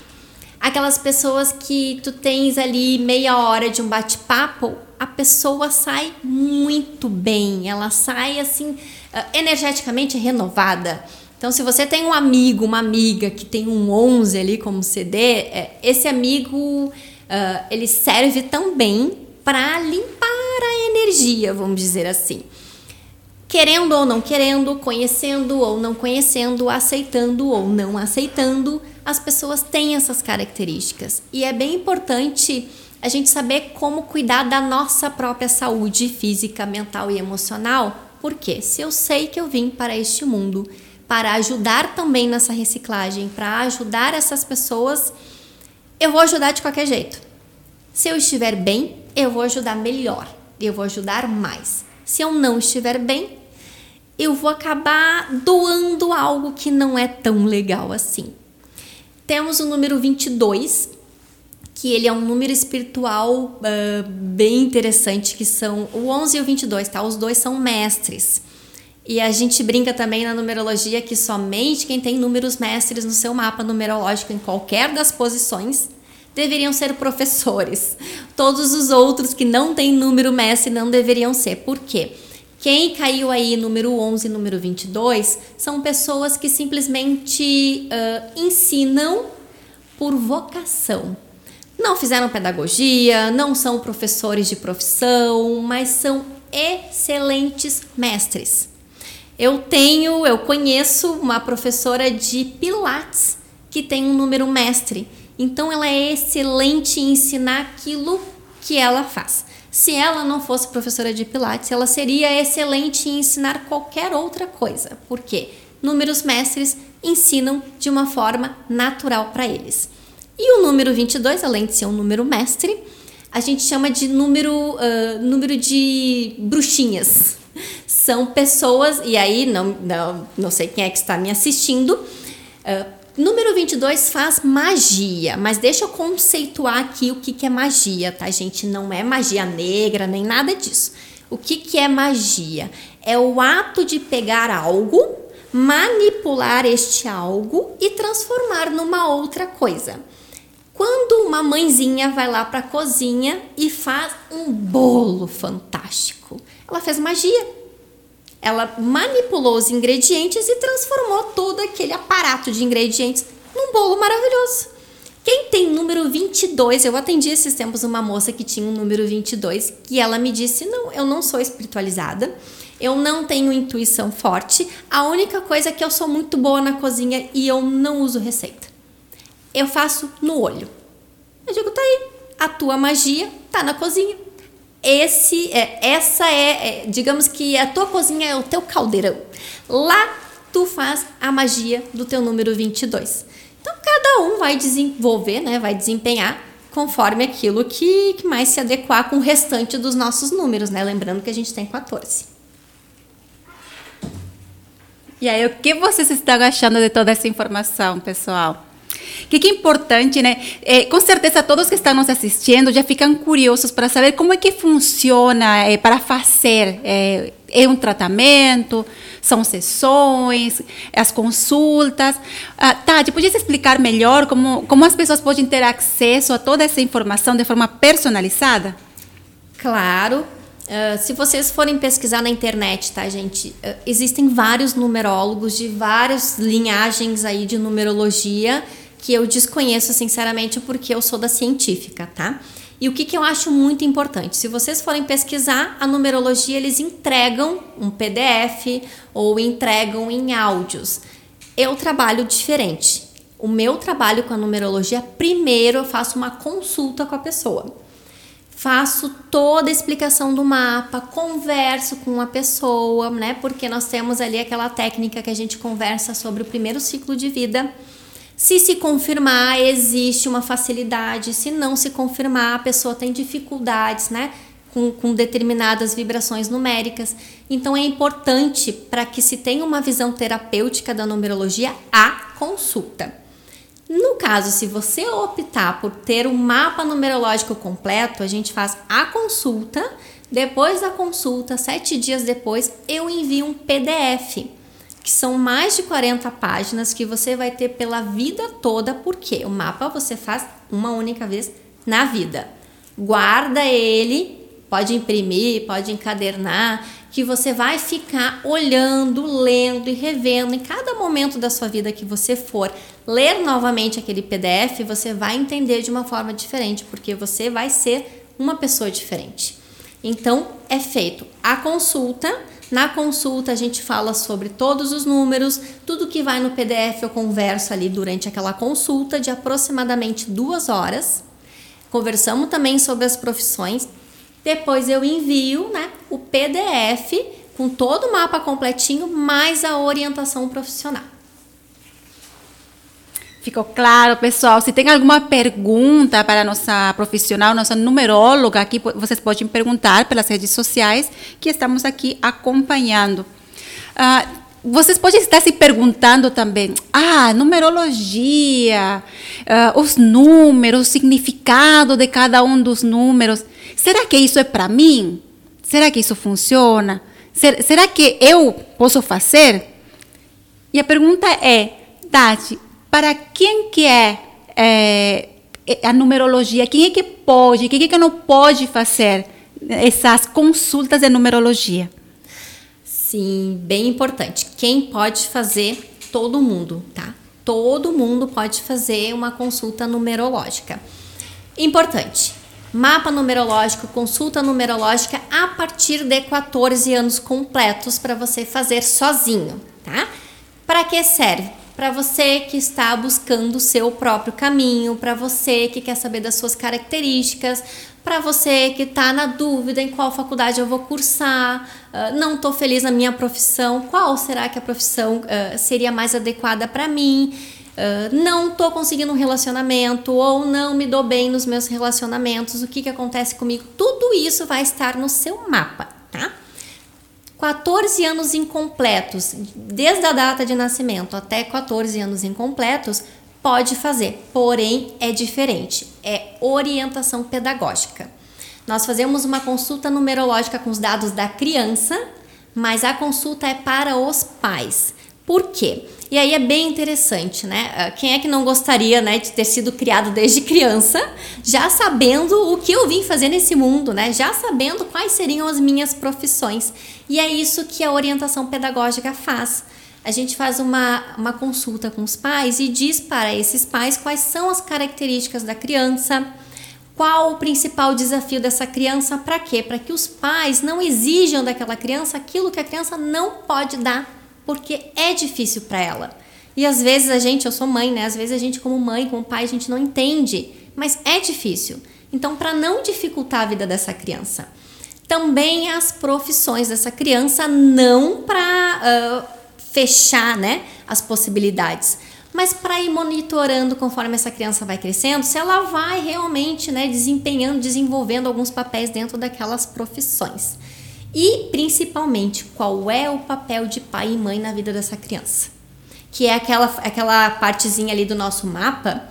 Aquelas pessoas que tu tens ali meia hora de um bate-papo, a pessoa sai muito bem, ela sai assim ah, energeticamente renovada. Então, se você tem um amigo, uma amiga que tem um 11 ali como CD, é, esse amigo uh, ele serve também para limpar a energia, vamos dizer assim. Querendo ou não querendo, conhecendo ou não conhecendo, aceitando ou não aceitando, as pessoas têm essas características. E é bem importante a gente saber como cuidar da nossa própria saúde física, mental e emocional. Porque se eu sei que eu vim para este mundo para ajudar também nessa reciclagem, para ajudar essas pessoas, eu vou ajudar de qualquer jeito. Se eu estiver bem, eu vou ajudar melhor, eu vou ajudar mais. Se eu não estiver bem, eu vou acabar doando algo que não é tão legal assim. Temos o número 22, que ele é um número espiritual uh, bem interessante, que são o 11 e o 22, tá? Os dois são mestres. E a gente brinca também na numerologia que somente quem tem números mestres no seu mapa numerológico em qualquer das posições deveriam ser professores. Todos os outros que não têm número mestre não deveriam ser. Por quê? Quem caiu aí número 11 e número 22 são pessoas que simplesmente uh, ensinam por vocação não fizeram pedagogia, não são professores de profissão, mas são excelentes mestres. Eu tenho, eu conheço uma professora de Pilates que tem um número mestre Então ela é excelente em ensinar aquilo que ela faz. Se ela não fosse professora de Pilates, ela seria excelente em ensinar qualquer outra coisa. Por quê? Números mestres ensinam de uma forma natural para eles. E o número 22, além de ser um número mestre, a gente chama de número, uh, número de bruxinhas. São pessoas, e aí não, não, não sei quem é que está me assistindo, uh, Número 22 faz magia, mas deixa eu conceituar aqui o que, que é magia, tá, gente? Não é magia negra nem nada disso. O que, que é magia? É o ato de pegar algo, manipular este algo e transformar numa outra coisa. Quando uma mãezinha vai lá para a cozinha e faz um bolo fantástico, ela fez magia ela manipulou os ingredientes e transformou todo aquele aparato de ingredientes num bolo maravilhoso. Quem tem número 22, eu atendi esses tempos uma moça que tinha um número 22 e ela me disse: Não, eu não sou espiritualizada, eu não tenho intuição forte, a única coisa é que eu sou muito boa na cozinha e eu não uso receita. Eu faço no olho. Eu digo: Tá aí, a tua magia tá na cozinha esse é, essa é, é, digamos que a tua cozinha é o teu caldeirão. Lá tu faz a magia do teu número 22. Então cada um vai desenvolver, né, vai desempenhar conforme aquilo que, que mais se adequar com o restante dos nossos números, né? Lembrando que a gente tem 14. E aí, o que vocês estão achando de toda essa informação, pessoal? O que, que, é importante, né? É, com certeza todos que estão nos assistindo já ficam curiosos para saber como é que funciona é, para fazer. É, é, um tratamento, são sessões, as consultas. Ah, Tati, podia explicar melhor como, como as pessoas podem ter acesso a toda essa informação de forma personalizada? Claro. Uh, se vocês forem pesquisar na internet, tá, gente? Uh, existem vários numerólogos de várias linhagens aí de numerologia que eu desconheço sinceramente porque eu sou da científica, tá? E o que, que eu acho muito importante? Se vocês forem pesquisar a numerologia, eles entregam um PDF ou entregam em áudios. Eu trabalho diferente. O meu trabalho com a numerologia, primeiro eu faço uma consulta com a pessoa. Faço toda a explicação do mapa, converso com a pessoa, né? Porque nós temos ali aquela técnica que a gente conversa sobre o primeiro ciclo de vida se se confirmar, existe uma facilidade. Se não se confirmar, a pessoa tem dificuldades, né? Com, com determinadas vibrações numéricas. Então é importante para que se tenha uma visão terapêutica da numerologia a consulta. No caso, se você optar por ter um mapa numerológico completo, a gente faz a consulta. Depois da consulta, sete dias depois, eu envio um PDF que são mais de 40 páginas que você vai ter pela vida toda, porque o mapa você faz uma única vez na vida. Guarda ele, pode imprimir, pode encadernar, que você vai ficar olhando, lendo e revendo em cada momento da sua vida que você for ler novamente aquele PDF, você vai entender de uma forma diferente, porque você vai ser uma pessoa diferente. Então, é feito a consulta na consulta a gente fala sobre todos os números, tudo que vai no PDF eu converso ali durante aquela consulta de aproximadamente duas horas. Conversamos também sobre as profissões. Depois eu envio né, o PDF com todo o mapa completinho, mais a orientação profissional. Ficou claro, pessoal? Se tem alguma pergunta para a nossa profissional, nossa numeróloga, aqui vocês podem perguntar pelas redes sociais que estamos aqui acompanhando. Uh, vocês podem estar se perguntando também, ah, numerologia, uh, os números, o significado de cada um dos números. Será que isso é para mim? Será que isso funciona? será que eu posso fazer? E a pergunta é, Tati, para quem que é, é, a numerologia, quem é que pode, quem é que não pode fazer essas consultas de numerologia? Sim, bem importante. Quem pode fazer? Todo mundo, tá? Todo mundo pode fazer uma consulta numerológica. Importante. Mapa numerológico, consulta numerológica a partir de 14 anos completos para você fazer sozinho, tá? Para que serve? para você que está buscando o seu próprio caminho, para você que quer saber das suas características, para você que está na dúvida em qual faculdade eu vou cursar, uh, não estou feliz na minha profissão, qual será que a profissão uh, seria mais adequada para mim? Uh, não estou conseguindo um relacionamento ou não me dou bem nos meus relacionamentos, o que, que acontece comigo? Tudo isso vai estar no seu mapa, tá? 14 anos incompletos, desde a data de nascimento até 14 anos incompletos, pode fazer, porém é diferente, é orientação pedagógica. Nós fazemos uma consulta numerológica com os dados da criança, mas a consulta é para os pais. Por quê? E aí é bem interessante, né? Ah, quem é que não gostaria, né, de ter sido criado desde criança, já sabendo o que eu vim fazer nesse mundo, né? Já sabendo quais seriam as minhas profissões. E é isso que a orientação pedagógica faz. A gente faz uma, uma consulta com os pais e diz para esses pais quais são as características da criança, qual o principal desafio dessa criança, para quê? Para que os pais não exijam daquela criança aquilo que a criança não pode dar porque é difícil para ela. E às vezes a gente, eu sou mãe, né? Às vezes a gente, como mãe, como pai, a gente não entende, mas é difícil. Então, para não dificultar a vida dessa criança, também as profissões dessa criança, não para uh, fechar né, as possibilidades, mas para ir monitorando conforme essa criança vai crescendo, se ela vai realmente né, desempenhando, desenvolvendo alguns papéis dentro daquelas profissões. E principalmente, qual é o papel de pai e mãe na vida dessa criança? Que é aquela, aquela partezinha ali do nosso mapa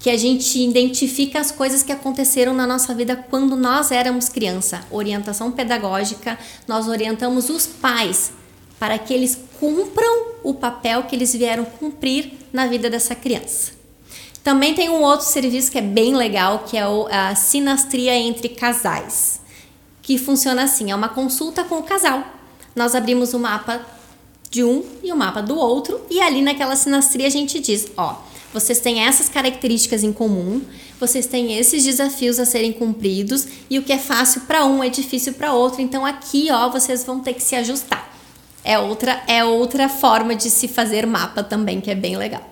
que a gente identifica as coisas que aconteceram na nossa vida quando nós éramos criança. Orientação pedagógica, nós orientamos os pais para que eles cumpram o papel que eles vieram cumprir na vida dessa criança. Também tem um outro serviço que é bem legal, que é a sinastria entre casais que funciona assim: é uma consulta com o casal. Nós abrimos o mapa de um e o mapa do outro, e ali naquela sinastria a gente diz: ó, vocês têm essas características em comum, vocês têm esses desafios a serem cumpridos, e o que é fácil para um é difícil para outro, então aqui, ó, vocês vão ter que se ajustar. É outra, é outra forma de se fazer mapa também, que é bem legal.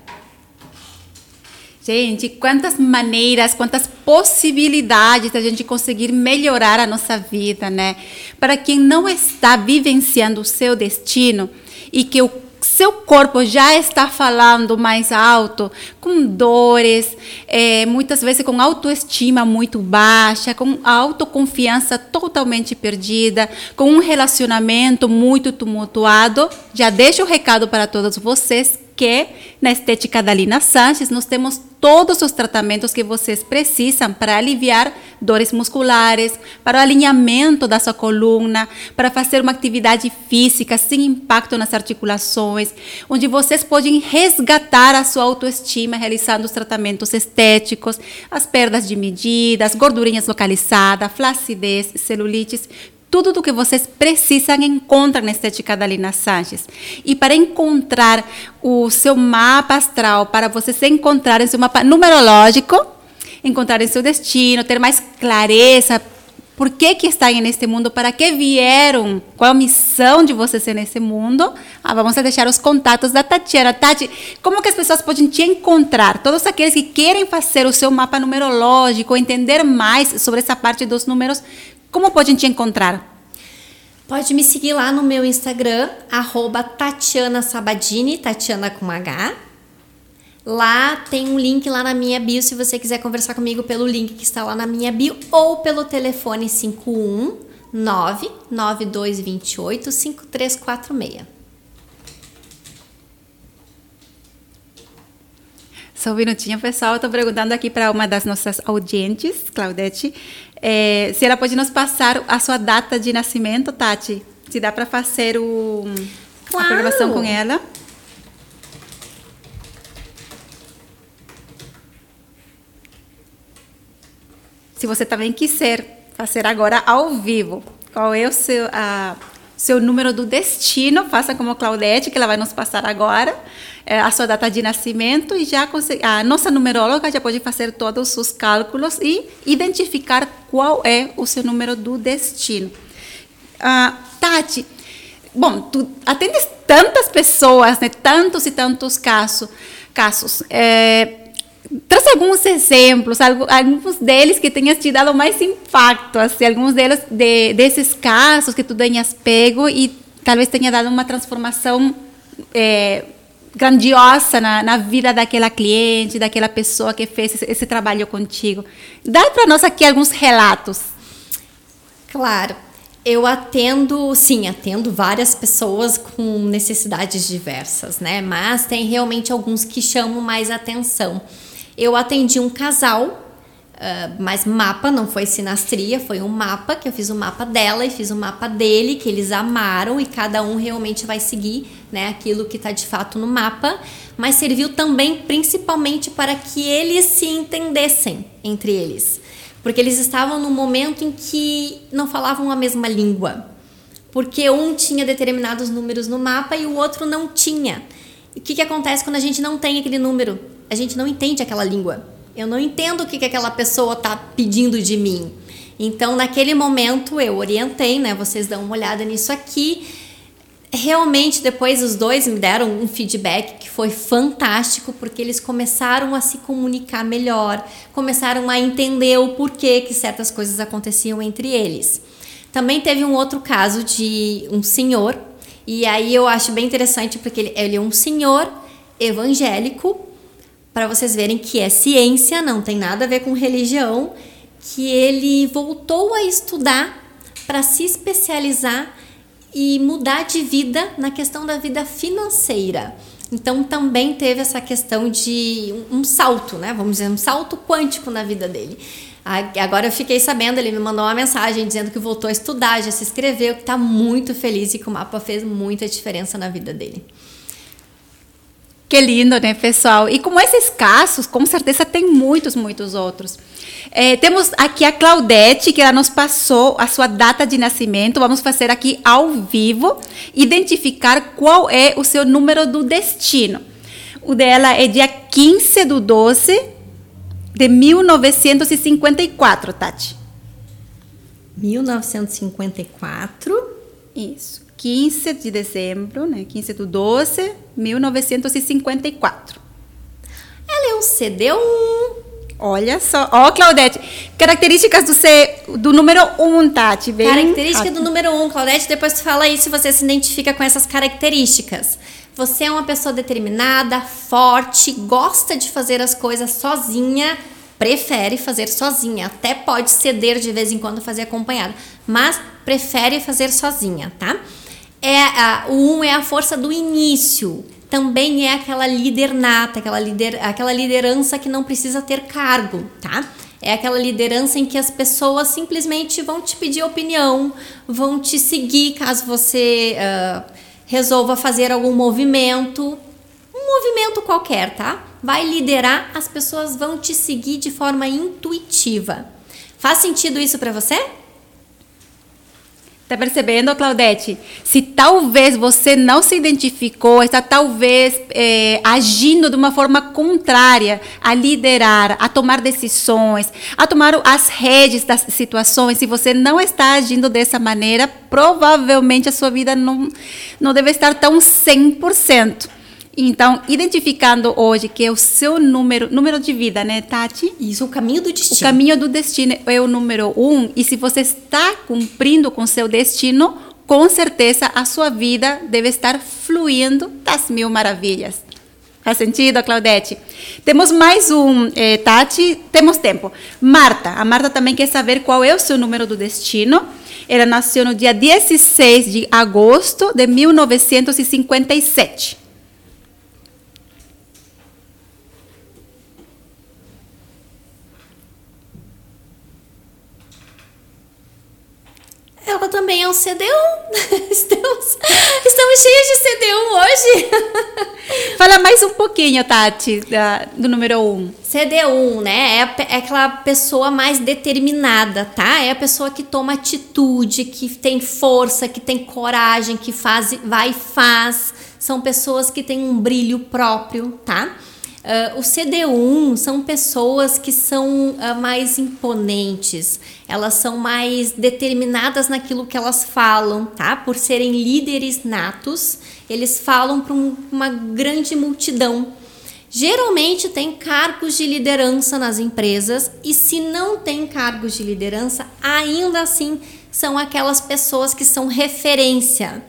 Gente, quantas maneiras, quantas possibilidades da gente conseguir melhorar a nossa vida, né? Para quem não está vivenciando o seu destino e que o seu corpo já está falando mais alto, com dores, é, muitas vezes com autoestima muito baixa, com autoconfiança totalmente perdida, com um relacionamento muito tumultuado, já deixo o recado para todos vocês que na estética da Lina Sanches nós temos todos os tratamentos que vocês precisam para aliviar dores musculares, para o alinhamento da sua coluna, para fazer uma atividade física sem impacto nas articulações, onde vocês podem resgatar a sua autoestima realizando os tratamentos estéticos, as perdas de medidas, gordurinhas localizadas, flacidez, celulites, tudo do que vocês precisam encontrar na estética da Lina Sanches. E para encontrar o seu mapa astral, para vocês encontrarem seu mapa numerológico, encontrarem seu destino, ter mais clareza por que, que estão neste mundo, para que vieram, qual a missão de vocês nesse mundo. Ah, vamos deixar os contatos da Tatiana. Tati, como que as pessoas podem te encontrar? Todos aqueles que querem fazer o seu mapa numerológico, entender mais sobre essa parte dos números, como podem te encontrar? Pode me seguir lá no meu Instagram, arroba Tatiana Sabadini, Tatiana com H. Lá tem um link lá na minha bio, se você quiser conversar comigo pelo link que está lá na minha bio ou pelo telefone 519 9228 5346. Só um minutinho, pessoal. Estou perguntando aqui para uma das nossas audientes, Claudete, é, se ela pode nos passar a sua data de nascimento, Tati. Se dá para fazer o, a programação com ela. Se você também quiser fazer agora ao vivo, qual é o seu, a, seu número do destino, faça como Claudete, que ela vai nos passar agora, é, a sua data de nascimento e já a nossa numeróloga já pode fazer todos os cálculos e identificar qual é o seu número do destino. Ah, Tati, bom, tu atendes tantas pessoas, né? Tantos e tantos casos, casos. É, traz alguns exemplos, alguns deles que tenhas te dado mais impacto, assim, alguns deles de, desses casos que tu tenhas pego e talvez tenha dado uma transformação é, grandiosa na, na, vida daquela cliente, daquela pessoa que fez esse, esse trabalho contigo. Dá para nós aqui alguns relatos. Claro. Eu atendo, sim, atendo várias pessoas com necessidades diversas, né? Mas tem realmente alguns que chamam mais atenção. Eu atendi um casal Uh, mas mapa não foi sinastria, foi um mapa que eu fiz o mapa dela e fiz o mapa dele, que eles amaram e cada um realmente vai seguir né, aquilo que está de fato no mapa, mas serviu também principalmente para que eles se entendessem entre eles, porque eles estavam num momento em que não falavam a mesma língua, porque um tinha determinados números no mapa e o outro não tinha. E o que, que acontece quando a gente não tem aquele número? A gente não entende aquela língua. Eu não entendo o que, que aquela pessoa está pedindo de mim. Então, naquele momento, eu orientei, né? Vocês dão uma olhada nisso aqui. Realmente, depois os dois me deram um feedback que foi fantástico, porque eles começaram a se comunicar melhor, começaram a entender o porquê que certas coisas aconteciam entre eles. Também teve um outro caso de um senhor, e aí eu acho bem interessante, porque ele, ele é um senhor evangélico, para vocês verem que é ciência, não tem nada a ver com religião, que ele voltou a estudar para se especializar e mudar de vida na questão da vida financeira. Então também teve essa questão de um salto, né? Vamos dizer, um salto quântico na vida dele. Agora eu fiquei sabendo, ele me mandou uma mensagem dizendo que voltou a estudar, já se inscreveu, que está muito feliz e que o mapa fez muita diferença na vida dele. Que lindo, né, pessoal? E como esses casos, com certeza tem muitos, muitos outros. É, temos aqui a Claudete, que ela nos passou a sua data de nascimento. Vamos fazer aqui ao vivo, identificar qual é o seu número do destino. O dela é dia 15 do 12 de 1954, Tati. 1954. Isso. 15 de dezembro, né? 15 de 12, 1954. Ela é um CD1. Olha só. Ó, oh, Claudete. Características do, C, do número 1, um, Tati. Bem Característica do número 1, um, Claudete. Depois tu fala aí se você se identifica com essas características. Você é uma pessoa determinada, forte, gosta de fazer as coisas sozinha, prefere fazer sozinha. Até pode ceder de vez em quando fazer acompanhada, mas prefere fazer sozinha, tá? É a, o um é a força do início. Também é aquela líder nata, aquela, lider, aquela liderança que não precisa ter cargo, tá? É aquela liderança em que as pessoas simplesmente vão te pedir opinião, vão te seguir caso você uh, resolva fazer algum movimento, um movimento qualquer, tá? Vai liderar, as pessoas vão te seguir de forma intuitiva. Faz sentido isso para você? Está percebendo, Claudete? Se talvez você não se identificou, está talvez é, agindo de uma forma contrária a liderar, a tomar decisões, a tomar as redes das situações, se você não está agindo dessa maneira, provavelmente a sua vida não, não deve estar tão 100%. Então, identificando hoje que é o seu número, número de vida, né, Tati? Isso, o caminho do destino. O caminho do destino é o número um. E se você está cumprindo com seu destino, com certeza a sua vida deve estar fluindo das mil maravilhas. Faz sentido, Claudete? Temos mais um, eh, Tati, temos tempo. Marta, a Marta também quer saber qual é o seu número do destino. Ela nasceu no dia 16 de agosto de 1957. Ela também é um CD1. Estamos, estamos cheios de CD1 hoje. Fala mais um pouquinho, Tati, da, do número 1. CD1, né? É, é aquela pessoa mais determinada, tá? É a pessoa que toma atitude, que tem força, que tem coragem, que faz, vai e faz. São pessoas que têm um brilho próprio, tá? Uh, o CD1 são pessoas que são uh, mais imponentes, elas são mais determinadas naquilo que elas falam, tá? Por serem líderes natos, eles falam para um, uma grande multidão. Geralmente tem cargos de liderança nas empresas e se não tem cargos de liderança, ainda assim são aquelas pessoas que são referência.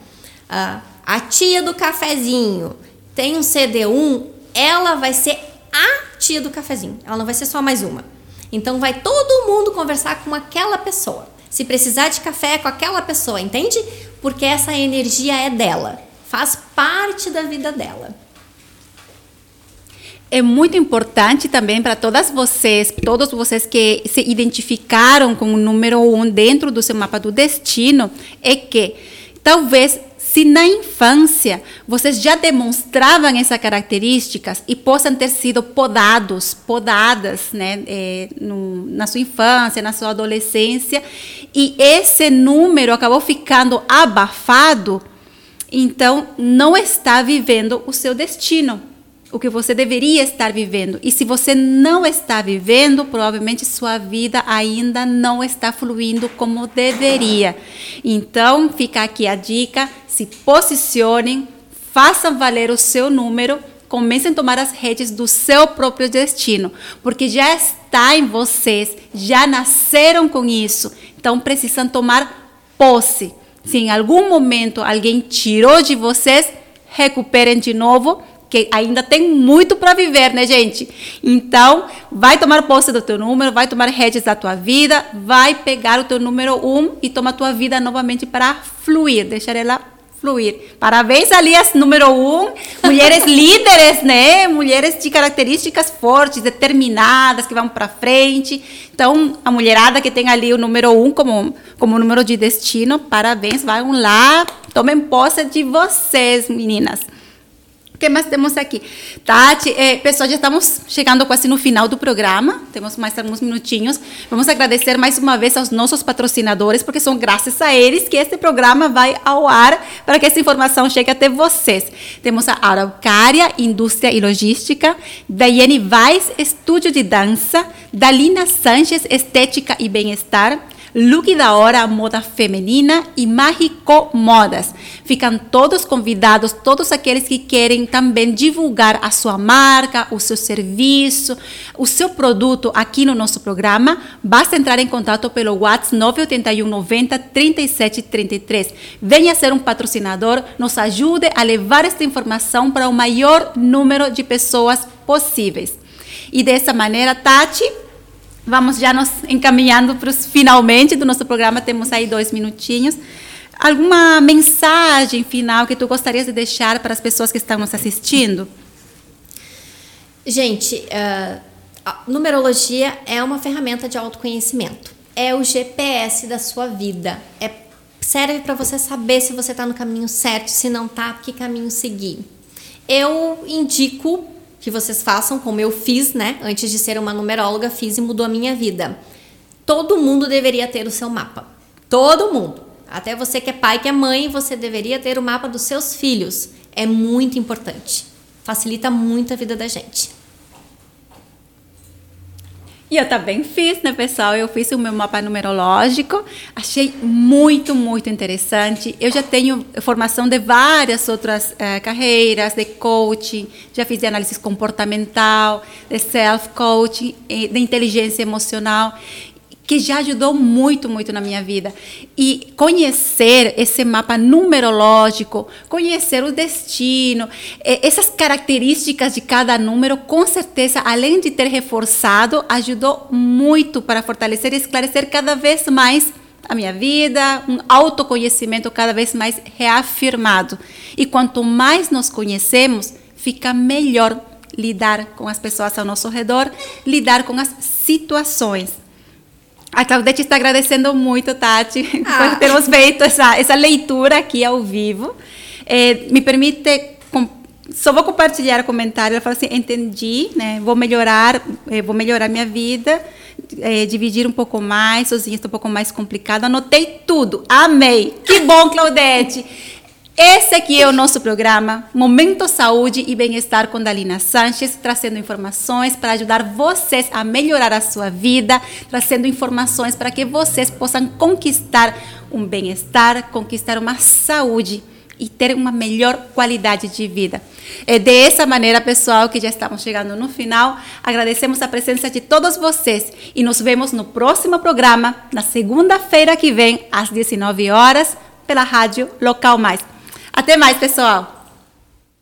Uh, a tia do cafezinho tem um CD1, ela vai ser a tia do cafezinho. Ela não vai ser só mais uma. Então vai todo mundo conversar com aquela pessoa. Se precisar de café é com aquela pessoa, entende? Porque essa energia é dela, faz parte da vida dela. É muito importante também para todas vocês, todos vocês que se identificaram com o número um dentro do seu mapa do destino, é que talvez se na infância vocês já demonstravam essas características e possam ter sido podados, podadas, né, é, no, na sua infância, na sua adolescência, e esse número acabou ficando abafado, então não está vivendo o seu destino o que você deveria estar vivendo. E se você não está vivendo, provavelmente sua vida ainda não está fluindo como deveria. Então, fica aqui a dica: se posicionem, façam valer o seu número, comecem a tomar as redes do seu próprio destino, porque já está em vocês, já nasceram com isso. Então, precisam tomar posse. Se em algum momento alguém tirou de vocês, recuperem de novo que ainda tem muito para viver, né, gente? Então, vai tomar posse do teu número, vai tomar redes da tua vida, vai pegar o teu número um e toma a tua vida novamente para fluir, deixar ela fluir. Parabéns, Alias, número um. Mulheres líderes, né? Mulheres de características fortes, determinadas, que vão para frente. Então, a mulherada que tem ali o número um como, como número de destino, parabéns, vão lá, tomem posse de vocês, meninas que mais temos aqui? Tati, é, pessoal, já estamos chegando quase no final do programa, temos mais alguns minutinhos. Vamos agradecer mais uma vez aos nossos patrocinadores, porque são graças a eles que este programa vai ao ar, para que essa informação chegue até vocês. Temos a Araucária, Indústria e Logística, Daiane Weiss, Estúdio de Dança, Dalina Sanches, Estética e Bem-Estar, Look da Hora Moda Feminina e Mágico Modas. Ficam todos convidados, todos aqueles que querem também divulgar a sua marca, o seu serviço, o seu produto aqui no nosso programa. Basta entrar em contato pelo WhatsApp 981 90 37 33. Venha ser um patrocinador, nos ajude a levar esta informação para o maior número de pessoas possíveis. E dessa maneira, Tati, Vamos já nos encaminhando para os finalmente do nosso programa, temos aí dois minutinhos. Alguma mensagem final que tu gostarias de deixar para as pessoas que estão nos assistindo? Gente, uh, numerologia é uma ferramenta de autoconhecimento. É o GPS da sua vida. É, serve para você saber se você está no caminho certo, se não está, que caminho seguir. Eu indico que vocês façam, como eu fiz, né? Antes de ser uma numeróloga, fiz e mudou a minha vida. Todo mundo deveria ter o seu mapa. Todo mundo. Até você que é pai, que é mãe, você deveria ter o mapa dos seus filhos. É muito importante. Facilita muito a vida da gente. E eu também fiz, né, pessoal? Eu fiz o meu mapa numerológico, achei muito, muito interessante. Eu já tenho formação de várias outras uh, carreiras, de coaching, já fiz de análise comportamental, de self-coaching, de inteligência emocional que já ajudou muito, muito na minha vida. E conhecer esse mapa numerológico, conhecer o destino, essas características de cada número, com certeza, além de ter reforçado, ajudou muito para fortalecer e esclarecer cada vez mais a minha vida, um autoconhecimento cada vez mais reafirmado. E quanto mais nos conhecemos, fica melhor lidar com as pessoas ao nosso redor, lidar com as situações. A Claudete está agradecendo muito, Tati, ah. por termos feito essa, essa leitura aqui ao vivo. É, me permite, só vou compartilhar o comentário. Ela fala assim: entendi, né? Vou melhorar, é, vou melhorar minha vida, é, dividir um pouco mais, sozinha está um pouco mais complicado. Anotei tudo, amei. Que bom, Claudete. Esse aqui é o nosso programa Momento Saúde e Bem-Estar com Dalina Sanches, trazendo informações para ajudar vocês a melhorar a sua vida, trazendo informações para que vocês possam conquistar um bem-estar, conquistar uma saúde e ter uma melhor qualidade de vida. É dessa maneira, pessoal, que já estamos chegando no final. Agradecemos a presença de todos vocês e nos vemos no próximo programa, na segunda-feira que vem, às 19 horas, pela Rádio Local Mais. Até mais, pessoal!